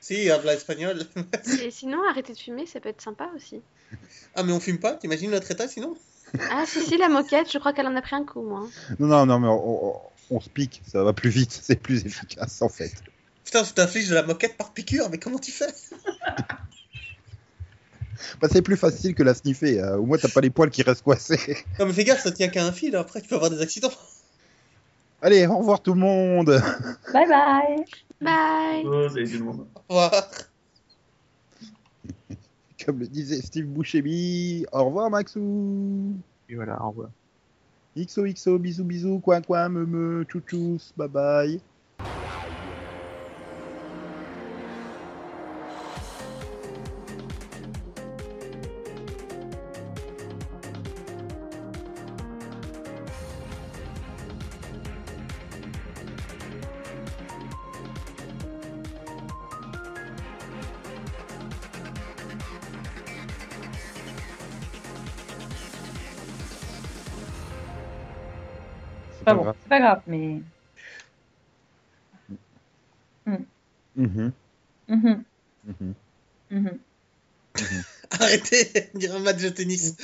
Si, habla espagnol. Et sinon, arrêter de fumer, ça peut être sympa aussi. Ah, mais on fume pas? T'imagines notre état sinon? Ah, si, si, la moquette, je crois qu'elle en a pris un coup, moi. Non, non, non, mais on, on- on se pique, ça va plus vite, [LAUGHS] c'est plus efficace en fait. Putain, tu t'infliges de la moquette par piqûre, mais comment tu fais? Bah, c'est plus facile que la sniffer, hein. au moins t'as pas les poils qui restent coincés. [LAUGHS] Non, mais fais gaffe, ça tient qu'à un fil, après tu peux avoir des accidents. [LAUGHS] Allez, au revoir tout le monde [LAUGHS] Bye bye. Bye Oh, salut tout le monde. Au revoir. Comme le disait Steve Buscemi, au revoir Maxou Et voilà, au revoir. XOXO, bisous bisous, coin coin, me me, chouchous, bye bye. Pas grave. mais. Mhm, Mhm, mhm, mhm, Arrêtez de dire un match de tennis.